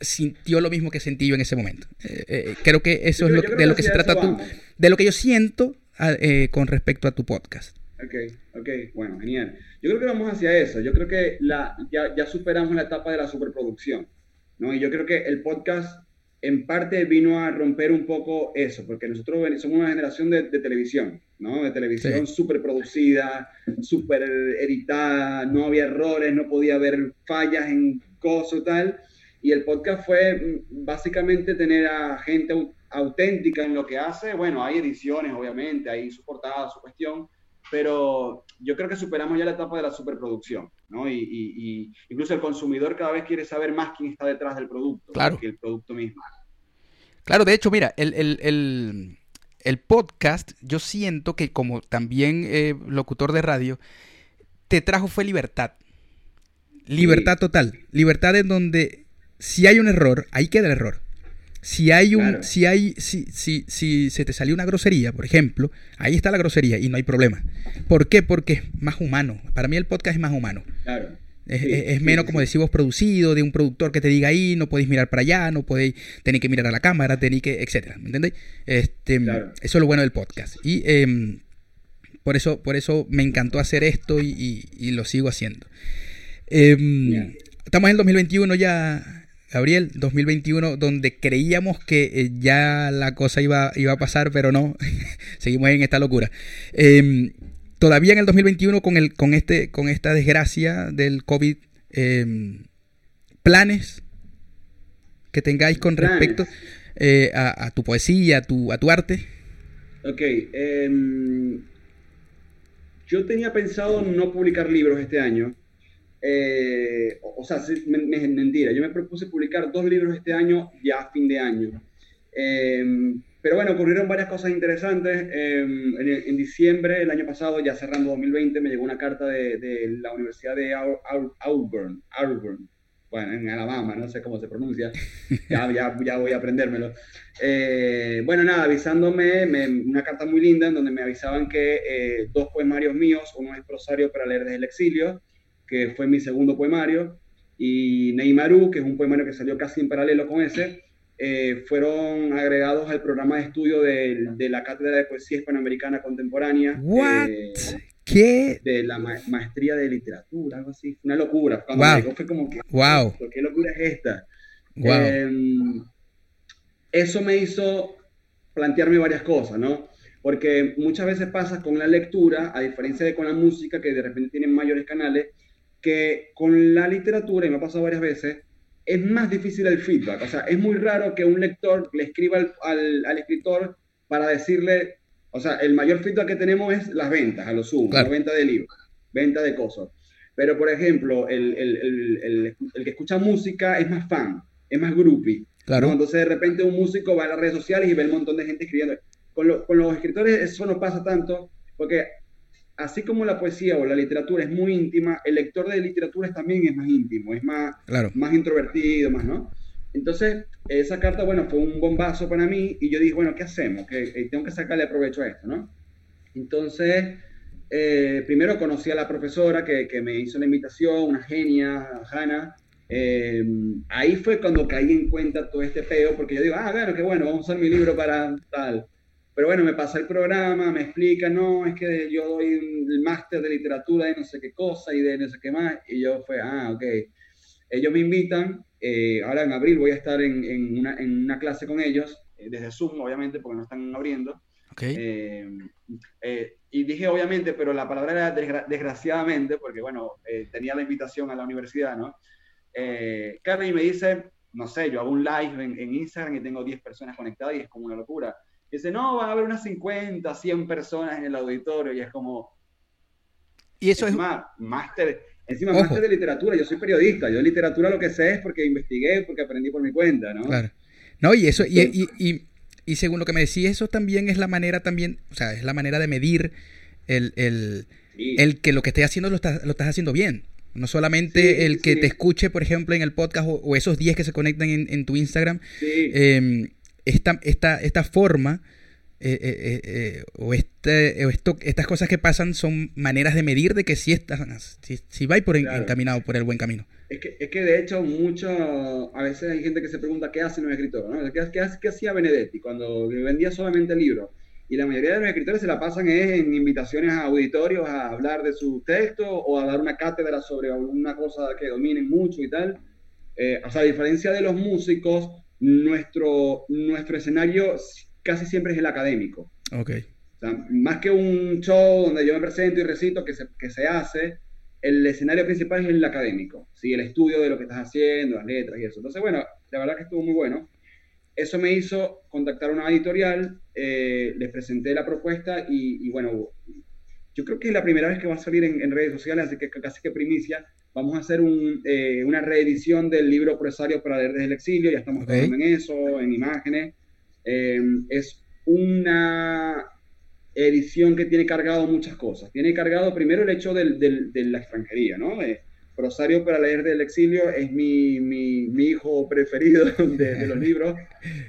sintió lo mismo que sentí yo en ese momento. Eh, creo que eso es lo, de lo que se trata tú, de lo que yo siento ah, con respecto a tu podcast. Ok, ok, bueno, genial. Yo creo que vamos hacia eso. Yo creo que la, ya, ya superamos la etapa de la superproducción, ¿no? Y yo creo que el podcast en parte vino a romper un poco eso, porque nosotros somos una generación de, televisión, ¿no? De televisión súper producida, súper editada, no había errores, no podía haber fallas en cosas tal. Y el podcast fue mm, básicamente tener a gente auténtica en lo que hace. Bueno, hay ediciones, obviamente, hay su portada, su cuestión, pero yo creo que superamos ya la etapa de la superproducción, ¿no? Y, incluso el consumidor cada vez quiere saber más quién está detrás del producto que el producto mismo. Claro, de hecho, mira, el, podcast, yo siento que como también eh, locutor de radio, te trajo fue libertad. Libertad total. Libertad en donde si hay un error, ahí queda el error. Si hay un, si hay, si, si, si se te salió una grosería, por ejemplo, ahí está la grosería y no hay problema. ¿Por qué? Porque es más humano. Para mí el podcast es más humano. Claro. Es, menos, como decimos, producido, de un productor que te diga ahí, no podéis mirar para allá, no podéis tener que mirar a la cámara, tenéis que, etcétera. ¿Me entendéis? Este, Eso es lo bueno del podcast. Y em, por, eso, por eso me encantó hacer esto y, lo sigo haciendo. Em, estamos en el 2021 ya, Gabriel, 2021, donde creíamos que eh, ya la cosa iba, iba a pasar, pero no, seguimos en esta locura. Em, todavía en el 2021, con, el, con, este, con esta desgracia del COVID, em, planes que tengáis con respecto eh, a, tu poesía, a tu, a tu arte. Ok, em, yo tenía pensado no publicar libros este año eh, o, sea, me, mentira, yo me propuse publicar dos libros este año, ya a fin de año. Em, pero bueno, ocurrieron varias cosas interesantes. Em, en, diciembre del año pasado, ya cerrando 2020, me llegó una carta de, la Universidad de Auburn, Auburn, bueno, en Alabama, no sé cómo se pronuncia, ya, ya, ya voy a aprendérmelo. Eh, bueno, nada, avisándome, una carta muy linda en donde me avisaban que eh, dos poemarios míos, uno es prosario para leer desde el exilio, que fue mi segundo poemario, y Neymaru, que es un poemario que salió casi en paralelo con ese, eh, fueron agregados al programa de estudio de, de, la Cátedra de Poesía Hispanoamericana Contemporánea. ¿What? ¿Qué? De la maestría de literatura, algo así. Una locura. Cuando llegó fue como que, wow. ¿qué locura es esta? Wow. Em, eso me hizo plantearme varias cosas, ¿no? Porque muchas veces pasa con la lectura, a diferencia de con la música, que de repente tienen mayores canales, que con la literatura, y me ha pasado varias veces, es más difícil el feedback. O sea, es muy raro que un lector le escriba al, al, escritor para decirle, o sea, el mayor feedback que tenemos es las ventas, a lo sumo, la venta de libros, venta de cosas. Pero, por ejemplo, el, el, el, que escucha música es más fan, es más groupie. Claro. Entonces, de repente, un músico va a las redes sociales y ve un montón de gente escribiendo. Con, con los escritores eso no pasa tanto, porque así como la poesía o la literatura es muy íntima, el lector de literatura también es más íntimo, es más, más introvertido, más, ¿no? Entonces, esa carta, bueno, fue un bombazo para mí y yo dije, bueno, ¿qué hacemos? Que eh, tengo que sacarle provecho a esto, ¿no? Entonces, eh, primero conocí a la profesora que, que, me hizo la invitación, una genia, Hanna. Eh, ahí fue cuando caí en cuenta todo este peo, porque yo digo, ah, bueno, qué bueno, vamos a usar mi libro para tal. Pero bueno, me pasa el programa, me explica, no, es que yo doy el máster de literatura de no sé qué cosa y de no sé qué más. Y yo fue, ah, ok. Ellos me invitan, eh, ahora en abril voy a estar en, en, una, en una, clase con ellos, eh, desde Zoom, obviamente, porque no están abriendo. Okay. Eh, y dije obviamente, pero la palabra era desgraciadamente, porque bueno, tenía la invitación a la universidad, ¿no? Eh, y me dice, no sé, yo hago un live en, en Instagram y tengo 10 personas conectadas y es como una locura dice, no, van a haber unas 50, 100 personas en el auditorio y es como... Y eso es... Más, máster, encima máster de literatura, yo soy periodista, yo de literatura lo que sé es porque investigué, porque aprendí por mi cuenta, ¿no? Claro. No, y eso, y, y, y, según lo que me decís, eso también es la manera también, o sea, es la manera de medir el, el, el que lo que estés haciendo lo estás, lo estás haciendo bien. No solamente el que te escuche, por ejemplo, en el podcast o, esos 10 que se conectan en, en tu Instagram, eh, esta, esta, esta forma eh, eh, eh, o, este, esto, estas cosas que pasan son maneras de medir de que si, estás, si, si vais por encaminado por el buen camino. Es que, es que de hecho mucho, a veces hay gente que se pregunta qué hace un escritor, ¿no? ¿Qué, qué, qué hacía Benedetti cuando vendía solamente libros? Y la mayoría de los escritores se la pasan en invitaciones a auditorios a hablar de su texto o a dar una cátedra sobre alguna cosa que dominen mucho y tal. o sea, a diferencia de los músicos, nuestro, nuestro escenario casi siempre es el académico. Ok. más que un show donde yo me presento y recito que se, que se hace, el escenario principal es el académico, ¿sí? el estudio de lo que estás haciendo, las letras y eso. Entonces, bueno, la verdad que estuvo muy bueno. Eso me hizo contactar a una editorial, eh, les presenté la propuesta y, bueno, yo creo que es la primera vez que va a salir en, redes sociales, así que casi que primicia. Vamos a hacer eh, una reedición del libro Presario para leer desde el exilio, ya estamos trabajando en eso, en imágenes. Eh, es una edición que tiene cargado muchas cosas. Tiene cargado primero el hecho de la extranjería, ¿no? Rosario para leer del exilio es mi, mi, mi hijo preferido de, los libros,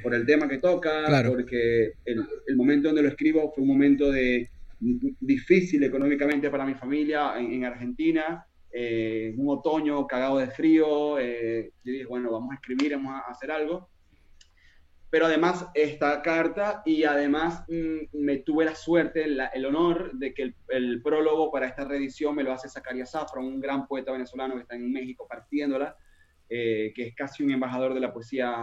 por el tema que toca, porque el, el, momento donde lo escribo fue un momento de, difícil económicamente para mi familia en, Argentina, eh, un otoño cagado de frío, eh, yo dije, bueno, vamos a escribir, vamos a hacer algo. Pero además esta carta y además mm, me tuve la suerte, el honor de que el, prólogo para esta reedición me lo hace Zacarías Zafra, un gran poeta venezolano que está en México partiéndola, eh, que es casi un embajador de la poesía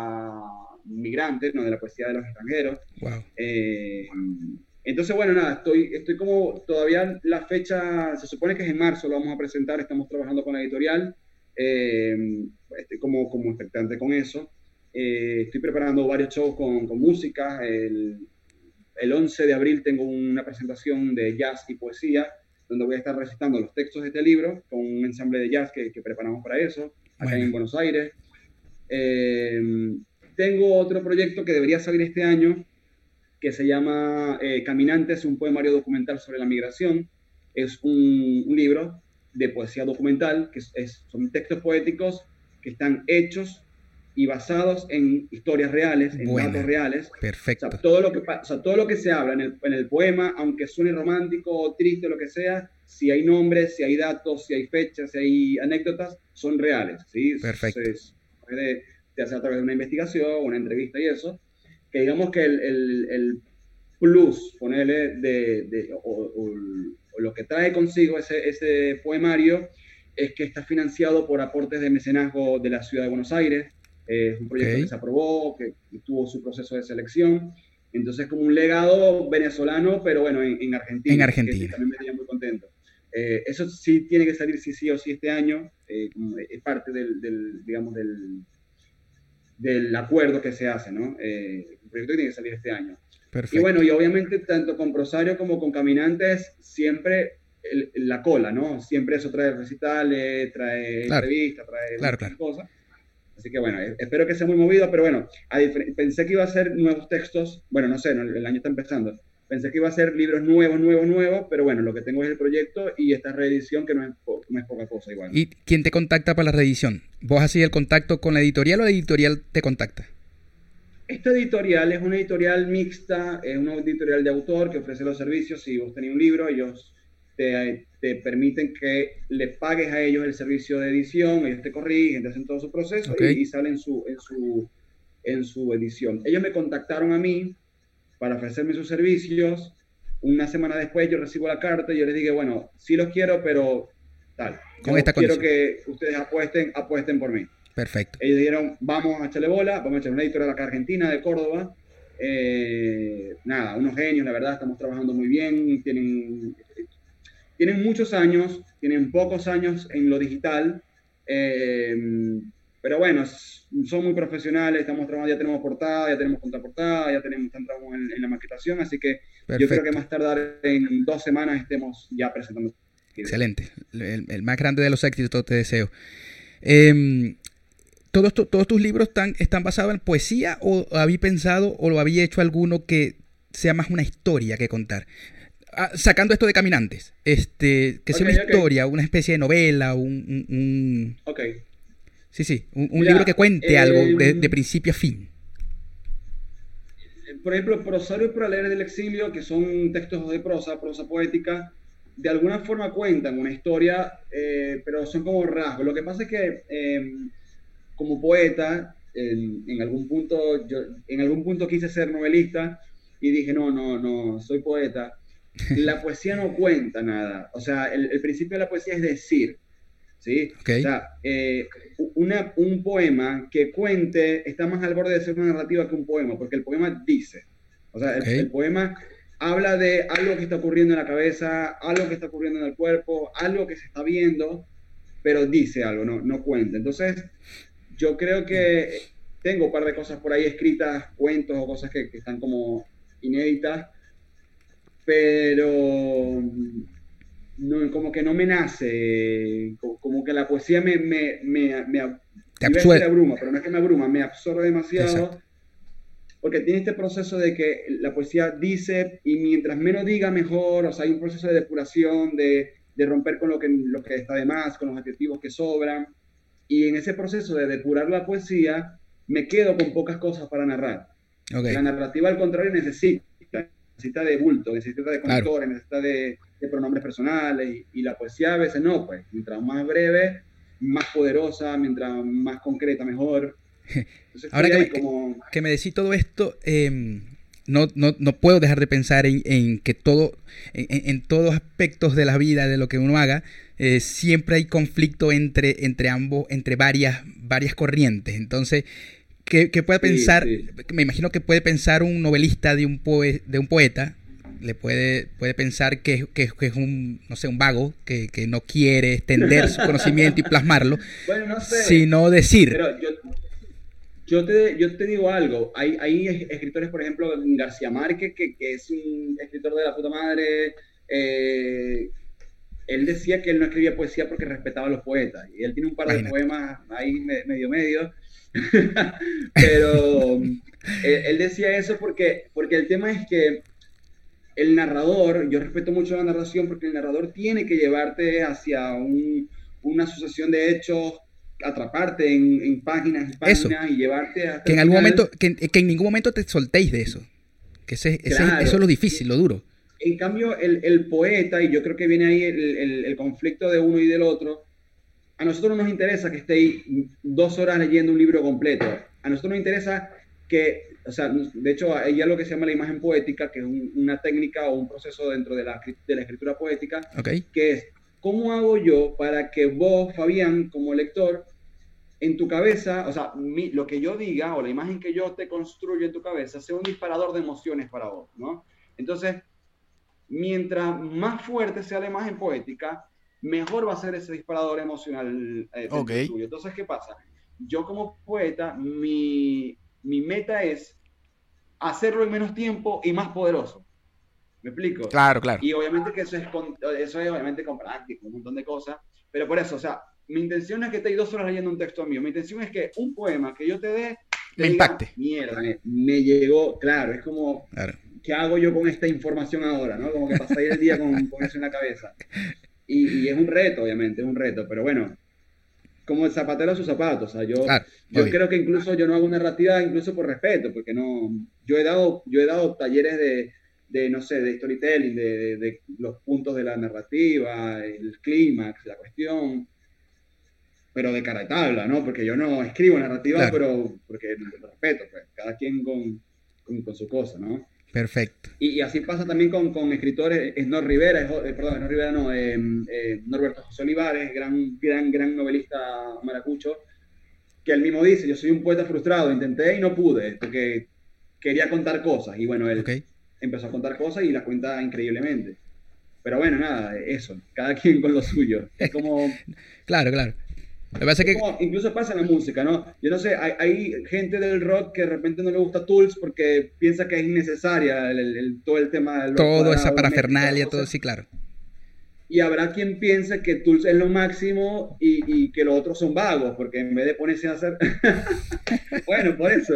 migrante, no de la poesía de los extranjeros. Wow. Entonces, bueno, nada, estoy, estoy como todavía la fecha, se supone que es en marzo, lo vamos a presentar, estamos trabajando con la editorial, eh, estoy como, como expectante con eso. Eh, estoy preparando varios shows con, con música. El, el, 11 de abril tengo una presentación de jazz y poesía, donde voy a estar recitando los textos de este libro con un ensamble de jazz que, que preparamos para eso, acá en Buenos Aires. Eh, tengo otro proyecto que debería salir este año, que se llama eh, Caminantes, un poemario documental sobre la migración. Es un, libro de poesía documental, que es, son textos poéticos que están hechos y basados en historias reales, en datos reales. Perfecto. O sea, todo lo que, todo lo que se habla en el, en el, poema, aunque suene romántico o triste, lo que sea, si hay nombres, si hay datos, si hay fechas, si hay anécdotas, son reales. ¿sí? Perfecto. Se puede, hacer a través de una investigación, una entrevista y eso que digamos que el, el, el plus, ponerle, de, de o, lo que trae consigo ese, ese poemario es que está financiado por aportes de mecenazgo de la ciudad de Buenos Aires. es un proyecto que se aprobó, que tuvo su proceso de selección. Entonces, como un legado venezolano, pero bueno, en, Argentina. En Argentina. también me tenía muy contento. Eh, eso sí tiene que salir sí, sí o sí este año. Eh, es parte del, del digamos, del, del acuerdo que se hace, ¿no? Eh, el proyecto tiene que salir este año. Perfecto. Y bueno, y obviamente tanto con Prosario como con Caminantes, siempre la cola, ¿no? Siempre eso trae recitales, trae entrevistas, trae cosas. Así que bueno, espero que sea muy movido, pero bueno, pensé que iba a ser nuevos textos, bueno, no sé, el año está empezando, Pensé que iba a ser libros nuevos, nuevos, nuevos, pero bueno, lo que tengo es el proyecto y esta reedición que no es, no es poca cosa igual. ¿Y quién te contacta para la reedición? ¿Vos hacés el contacto con la editorial o la editorial te contacta? Esta editorial es una editorial mixta, es una editorial de autor que ofrece los servicios. Si vos tenés un libro, ellos te, te, permiten que le pagues a ellos el servicio de edición, ellos te corrigen, te hacen todo su proceso y, y, salen su, en, su, en su edición. Ellos me contactaron a mí para ofrecerme sus servicios. Una semana después yo recibo la carta y yo les dije, bueno, sí los quiero, pero tal. Con esta quiero que ustedes apuesten, apuesten por mí. Perfecto. Ellos dijeron, vamos a echarle bola, vamos a echarle una editorial acá argentina, de Córdoba. Eh, nada, unos genios, la verdad, estamos trabajando muy bien, tienen, tienen muchos años, tienen pocos años en lo digital, eh, pero bueno, son muy profesionales, estamos trabajando, ya tenemos portada, ya tenemos contraportada, ya tenemos, estamos en, la maquetación, así que yo creo que más tardar en dos semanas estemos ya presentando. Excelente, el, más grande de los éxitos te deseo. Em, ¿todos, ¿Todos tus libros están, están basados en poesía o había pensado o lo había hecho alguno que sea más una historia que contar? Ah, sacando esto de caminantes, este, que sea una historia, una especie de novela, un, un, Ok. Sí, sí, un, libro que cuente algo de, eh, principio a fin. Por ejemplo, Prosario para leer del exilio, que son textos de prosa, prosa poética, de alguna forma cuentan una historia, eh, pero son como rasgos. Lo que pasa es que em, como poeta, en, algún punto, yo en algún punto quise ser novelista y dije, no, no, no, soy poeta. La poesía no cuenta nada. O sea, el principio de la poesía es decir. ¿Sí? O sea, eh, una, un poema que cuente está más al borde de ser una narrativa que un poema, porque el poema dice, o sea, el, poema habla de algo que está ocurriendo en la cabeza, algo que está ocurriendo en el cuerpo, algo que se está viendo, pero dice algo, no, no cuenta. Entonces, yo creo que tengo un par de cosas por ahí escritas, cuentos o cosas que, que están como inéditas, pero no, como que no me nace, como, que la poesía me, me, me, me, abruma, pero no es que me abruma, me absorbe demasiado. Porque tiene este proceso de que la poesía dice y mientras menos diga mejor, o sea, hay un proceso de depuración, de, de romper con lo que, lo que está de más, con los adjetivos que sobran. Y en ese proceso de depurar la poesía, me quedo con pocas cosas para narrar. La narrativa, al contrario, necesita, necesita de bulto, necesita de conectores, necesita de, pronombres personales, y, la poesía a veces no, pues, mientras más breve, más poderosa, mientras más concreta, mejor. Ahora que me, decís todo esto, em, no, no, no, puedo dejar de pensar en, que todo, en, todos aspectos de la vida, de lo que uno haga, eh, siempre hay conflicto entre, entre ambos, entre varias, varias corrientes. Entonces, ¿qué, puede pensar? Me imagino que puede pensar un novelista de un, de un poeta, le puede, puede pensar que, que, es un, no sé, un vago, que, no quiere extender su conocimiento y plasmarlo, sino decir... Yo te, yo te digo algo, hay, hay escritores, por ejemplo, García Márquez, que, que es un escritor de la puta madre. Eh, él decía que él no escribía poesía porque respetaba a los poetas. Y él tiene un par de poemas ahí medio medio. Pero él, decía eso porque, porque el tema es que el narrador, yo respeto mucho la narración porque el narrador tiene que llevarte hacia un, una sucesión de hechos atraparte en, páginas y páginas y llevarte a... Que en algún momento, que, en ningún momento te soltéis de eso. Que ese, eso es lo difícil, lo duro. En cambio, el, poeta, y yo creo que viene ahí el, conflicto de uno y del otro, a nosotros no nos interesa que estéis dos horas leyendo un libro completo. A nosotros nos interesa que, o sea, de hecho, hay algo que se llama la imagen poética, que es una técnica o un proceso dentro de la, de la escritura poética, que es ¿cómo hago yo para que vos, Fabián, como lector, en tu cabeza, o sea, lo que yo diga o la imagen que yo te construyo en tu cabeza sea un disparador de emociones para vos, ¿no? Entonces, mientras más fuerte sea la imagen poética, mejor va a ser ese disparador emocional eh, tuyo. Entonces, ¿qué pasa? Yo como poeta, mi, mi meta es hacerlo en menos tiempo y más poderoso. ¿Me explico? Claro, claro. Y obviamente que eso es, eso es obviamente con práctica, un montón de cosas, pero por eso, o sea, mi intención es que estéis dos horas leyendo un texto mío, mi intención es que un poema que yo te dé... me impacte. Mierda, me, llegó, claro, es como, ¿qué hago yo con esta información ahora? ¿no? Como que pasáis el día con, con, eso en la cabeza. Y, es un reto, obviamente, es un reto, pero bueno, como el zapatero a sus zapatos. O sea, yo, yo creo que incluso yo no hago narrativa incluso por respeto, porque no, yo he dado, yo he dado talleres de, de, no sé, de storytelling, de, los puntos de la narrativa, el clímax, la cuestión, pero de cara de tabla, ¿no? Porque yo no escribo narrativa, pero porque respeto, pues, cada quien con, con, su cosa, ¿no? Perfecto. Y, así pasa también con, con escritores, Snor Rivera, eh, perdón, Snor Rivera no, eh, eh, Norberto José Olivares, gran, gran, gran novelista maracucho, que él mismo dice, yo soy un poeta frustrado, intenté y no pude, porque quería contar cosas, y bueno, él empezó a contar cosas y las cuenta increíblemente. Pero bueno, nada, eso, cada quien con lo suyo. Es como... claro, claro. Que... incluso pasa en la música, ¿no? Yo no sé, hay, gente del rock que de repente no le gusta Tools porque piensa que es innecesaria el, todo el tema del Todo esa parafernalia, todo, sí, claro. Y habrá quien piense que Tools es lo máximo y, y que los otros son vagos, porque en vez de ponerse a hacer... bueno, por eso.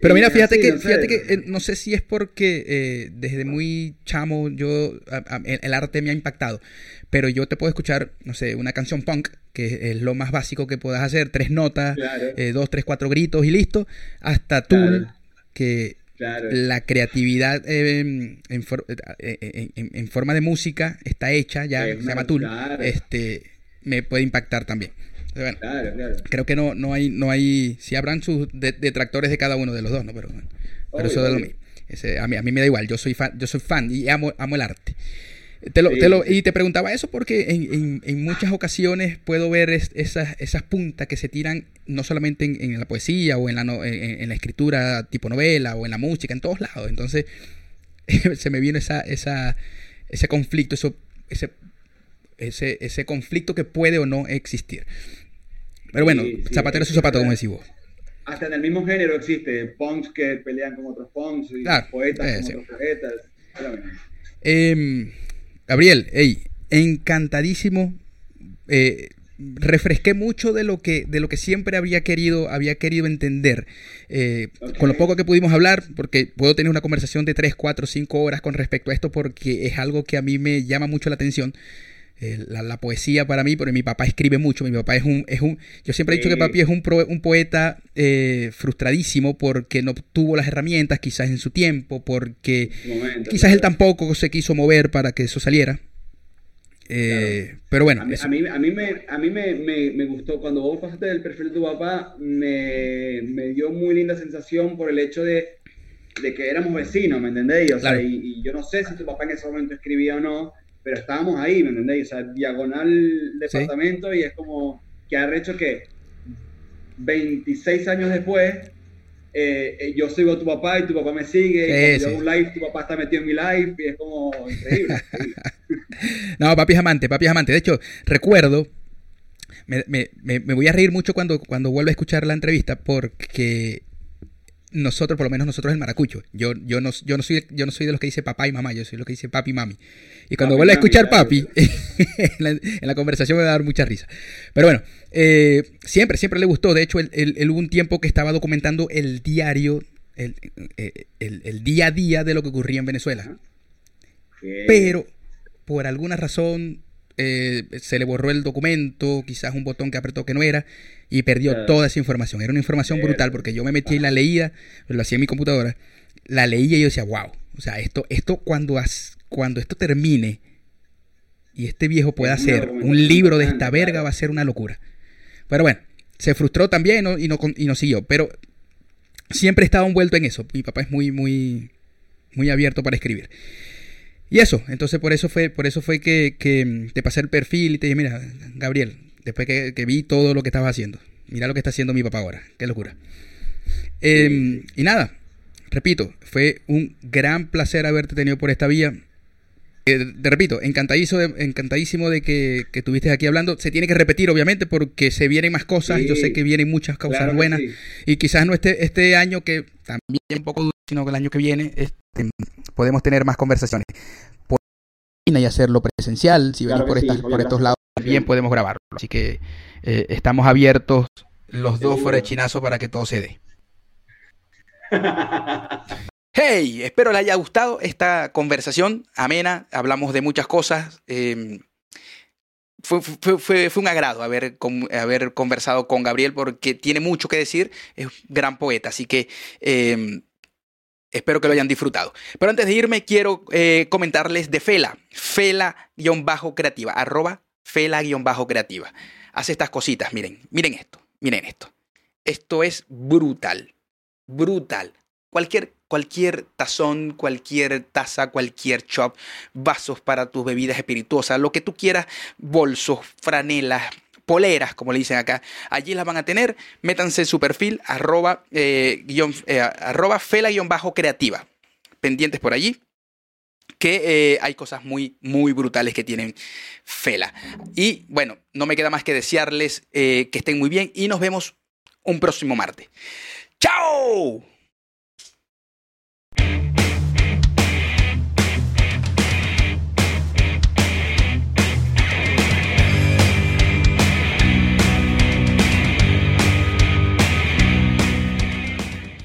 Pero mira, fíjate que, fíjate que eh, no sé si es porque eh, desde muy chamo yo el, arte me ha impactado. Pero yo te puedo escuchar, no sé, una canción punk, que es lo más básico que puedas hacer, tres notas, eh, dos, tres, cuatro gritos y listo, hasta Tool, que la creatividad en, en, forma de música está hecha, ya se llama Tool, este, me puede impactar también. Claro. Creo que no, no hay, no hay, sí habrán sus detractores de cada uno de los dos, ¿no? Pero, pero eso de lo mío. a, mí, a mí me da igual, yo soy fan, yo soy fan y amo, amo el arte. Te lo, te lo, y te preguntaba eso porque en, en, muchas ocasiones puedo ver esas, esas puntas que se tiran no solamente en, la poesía o en la, en, la escritura tipo novela o en la música, en todos lados. Entonces se me viene esa, esa, ese conflicto, eso, ese, ese, ese conflicto que puede o no existir. Pero bueno, zapatero es su zapato, como decís vos. Hasta en el mismo género existe punks que pelean con otros punks y poetas con otros poetas. Em, Gabriel, hey, encantadísimo. Eh, refresqué mucho de lo que de lo que siempre había querido había querido entender eh, con lo poco que pudimos hablar porque puedo tener una conversación de 3, 4, 5 horas con respecto a esto porque es algo que a mí me llama mucho la atención la, poesía para mí, porque mi papá escribe mucho, mi papá es un, es un yo siempre he dicho que papi es un, un poeta eh, frustradísimo porque no tuvo las herramientas quizás en su tiempo, porque quizás él tampoco se quiso mover para que eso saliera. Eh, pero bueno. A mí, a mí, me, a mí me, me, gustó, cuando vos pasaste del perfil de tu papá, me, me dio muy linda sensación por el hecho de, de que éramos vecinos, ¿me entendéis? O sea, y, yo no sé si tu papá en ese momento escribía o no, pero estábamos ahí, ¿me entendéis? O sea, diagonal departamento y es como que ha hecho que 26 años después eh, eh, yo sigo a tu papá y tu papá me sigue, y yo hago un live, tu papá está metido en mi live, y es como increíble. no, papi es amante, papi es amante. De hecho, recuerdo, me, me, me, voy a reír mucho cuando, cuando vuelva a escuchar la entrevista, porque nosotros, por lo menos nosotros el maracucho, yo, yo, no, yo, no soy, yo no soy de los que dice papá y mamá, yo soy los que dice papi y mami. Y cuando vuelva a escuchar papi, en, la, conversación me va a dar mucha risa. Pero bueno, eh, siempre, siempre le gustó. De hecho, él, hubo un tiempo que estaba documentando el diario, el, eh, el, día a día de lo que ocurría en Venezuela. Pero, por alguna razón, eh, se le borró el documento, quizás un botón que apretó que no era, y perdió toda esa información. Era una información brutal porque yo me metí y la leía, lo hacía en mi computadora, la leía y yo decía, wow, o sea, esto, esto cuando, cuando esto termine y este viejo pueda hacer un libro de esta verga va a ser una locura. Pero bueno, se frustró también y no, y no siguió, pero siempre estaba envuelto en eso. Mi papá es muy, muy, muy abierto para escribir. Y eso, entonces por eso fue, por eso fue que, que te pasé el perfil y te dije, mira, Gabriel, después que, vi todo lo que estabas haciendo, mira lo que está haciendo mi papá ahora, qué locura. Em, y nada, repito, fue un gran placer haberte tenido por esta vía. Eh, te repito, encantadísimo de, encantadísimo de que, que, estuviste aquí hablando. Se tiene que repetir, obviamente, porque se vienen más cosas. Yo sé que vienen muchas causas buenas. Y quizás no este, este año, que también un poco duro, sino que el año que viene, este, podemos tener más conversaciones. Por y hacerlo presencial, si venís por, estas, por estos lados, también podemos grabarlo. Así que eh, estamos abiertos los dos fuera de chinazo para que todo se dé. Hey, espero les haya gustado esta conversación amena. Hablamos de muchas cosas. Em, fue, fue, un agrado haber, haber conversado con Gabriel porque tiene mucho que decir. Es un gran poeta, así que em, Espero que lo hayan disfrutado. Pero antes de irme, quiero eh, comentarles de Fela. Fela-creativa. Arroba Fela-creativa. Hace estas cositas. Miren, miren esto. Miren esto. Esto es brutal. Brutal. Cualquier, cualquier tazón, cualquier taza, cualquier chop, vasos para tus bebidas espirituosas, lo que tú quieras, bolsos, franelas, poleras, como le dicen acá. Allí las van a tener. Métanse en su perfil, arroba, eh, eh, fela-creativa. Pendientes por allí que eh, hay cosas muy, muy brutales que tienen Fela. Y bueno, no me queda más que desearles que estén muy bien y nos vemos un próximo martes. ¡Chao!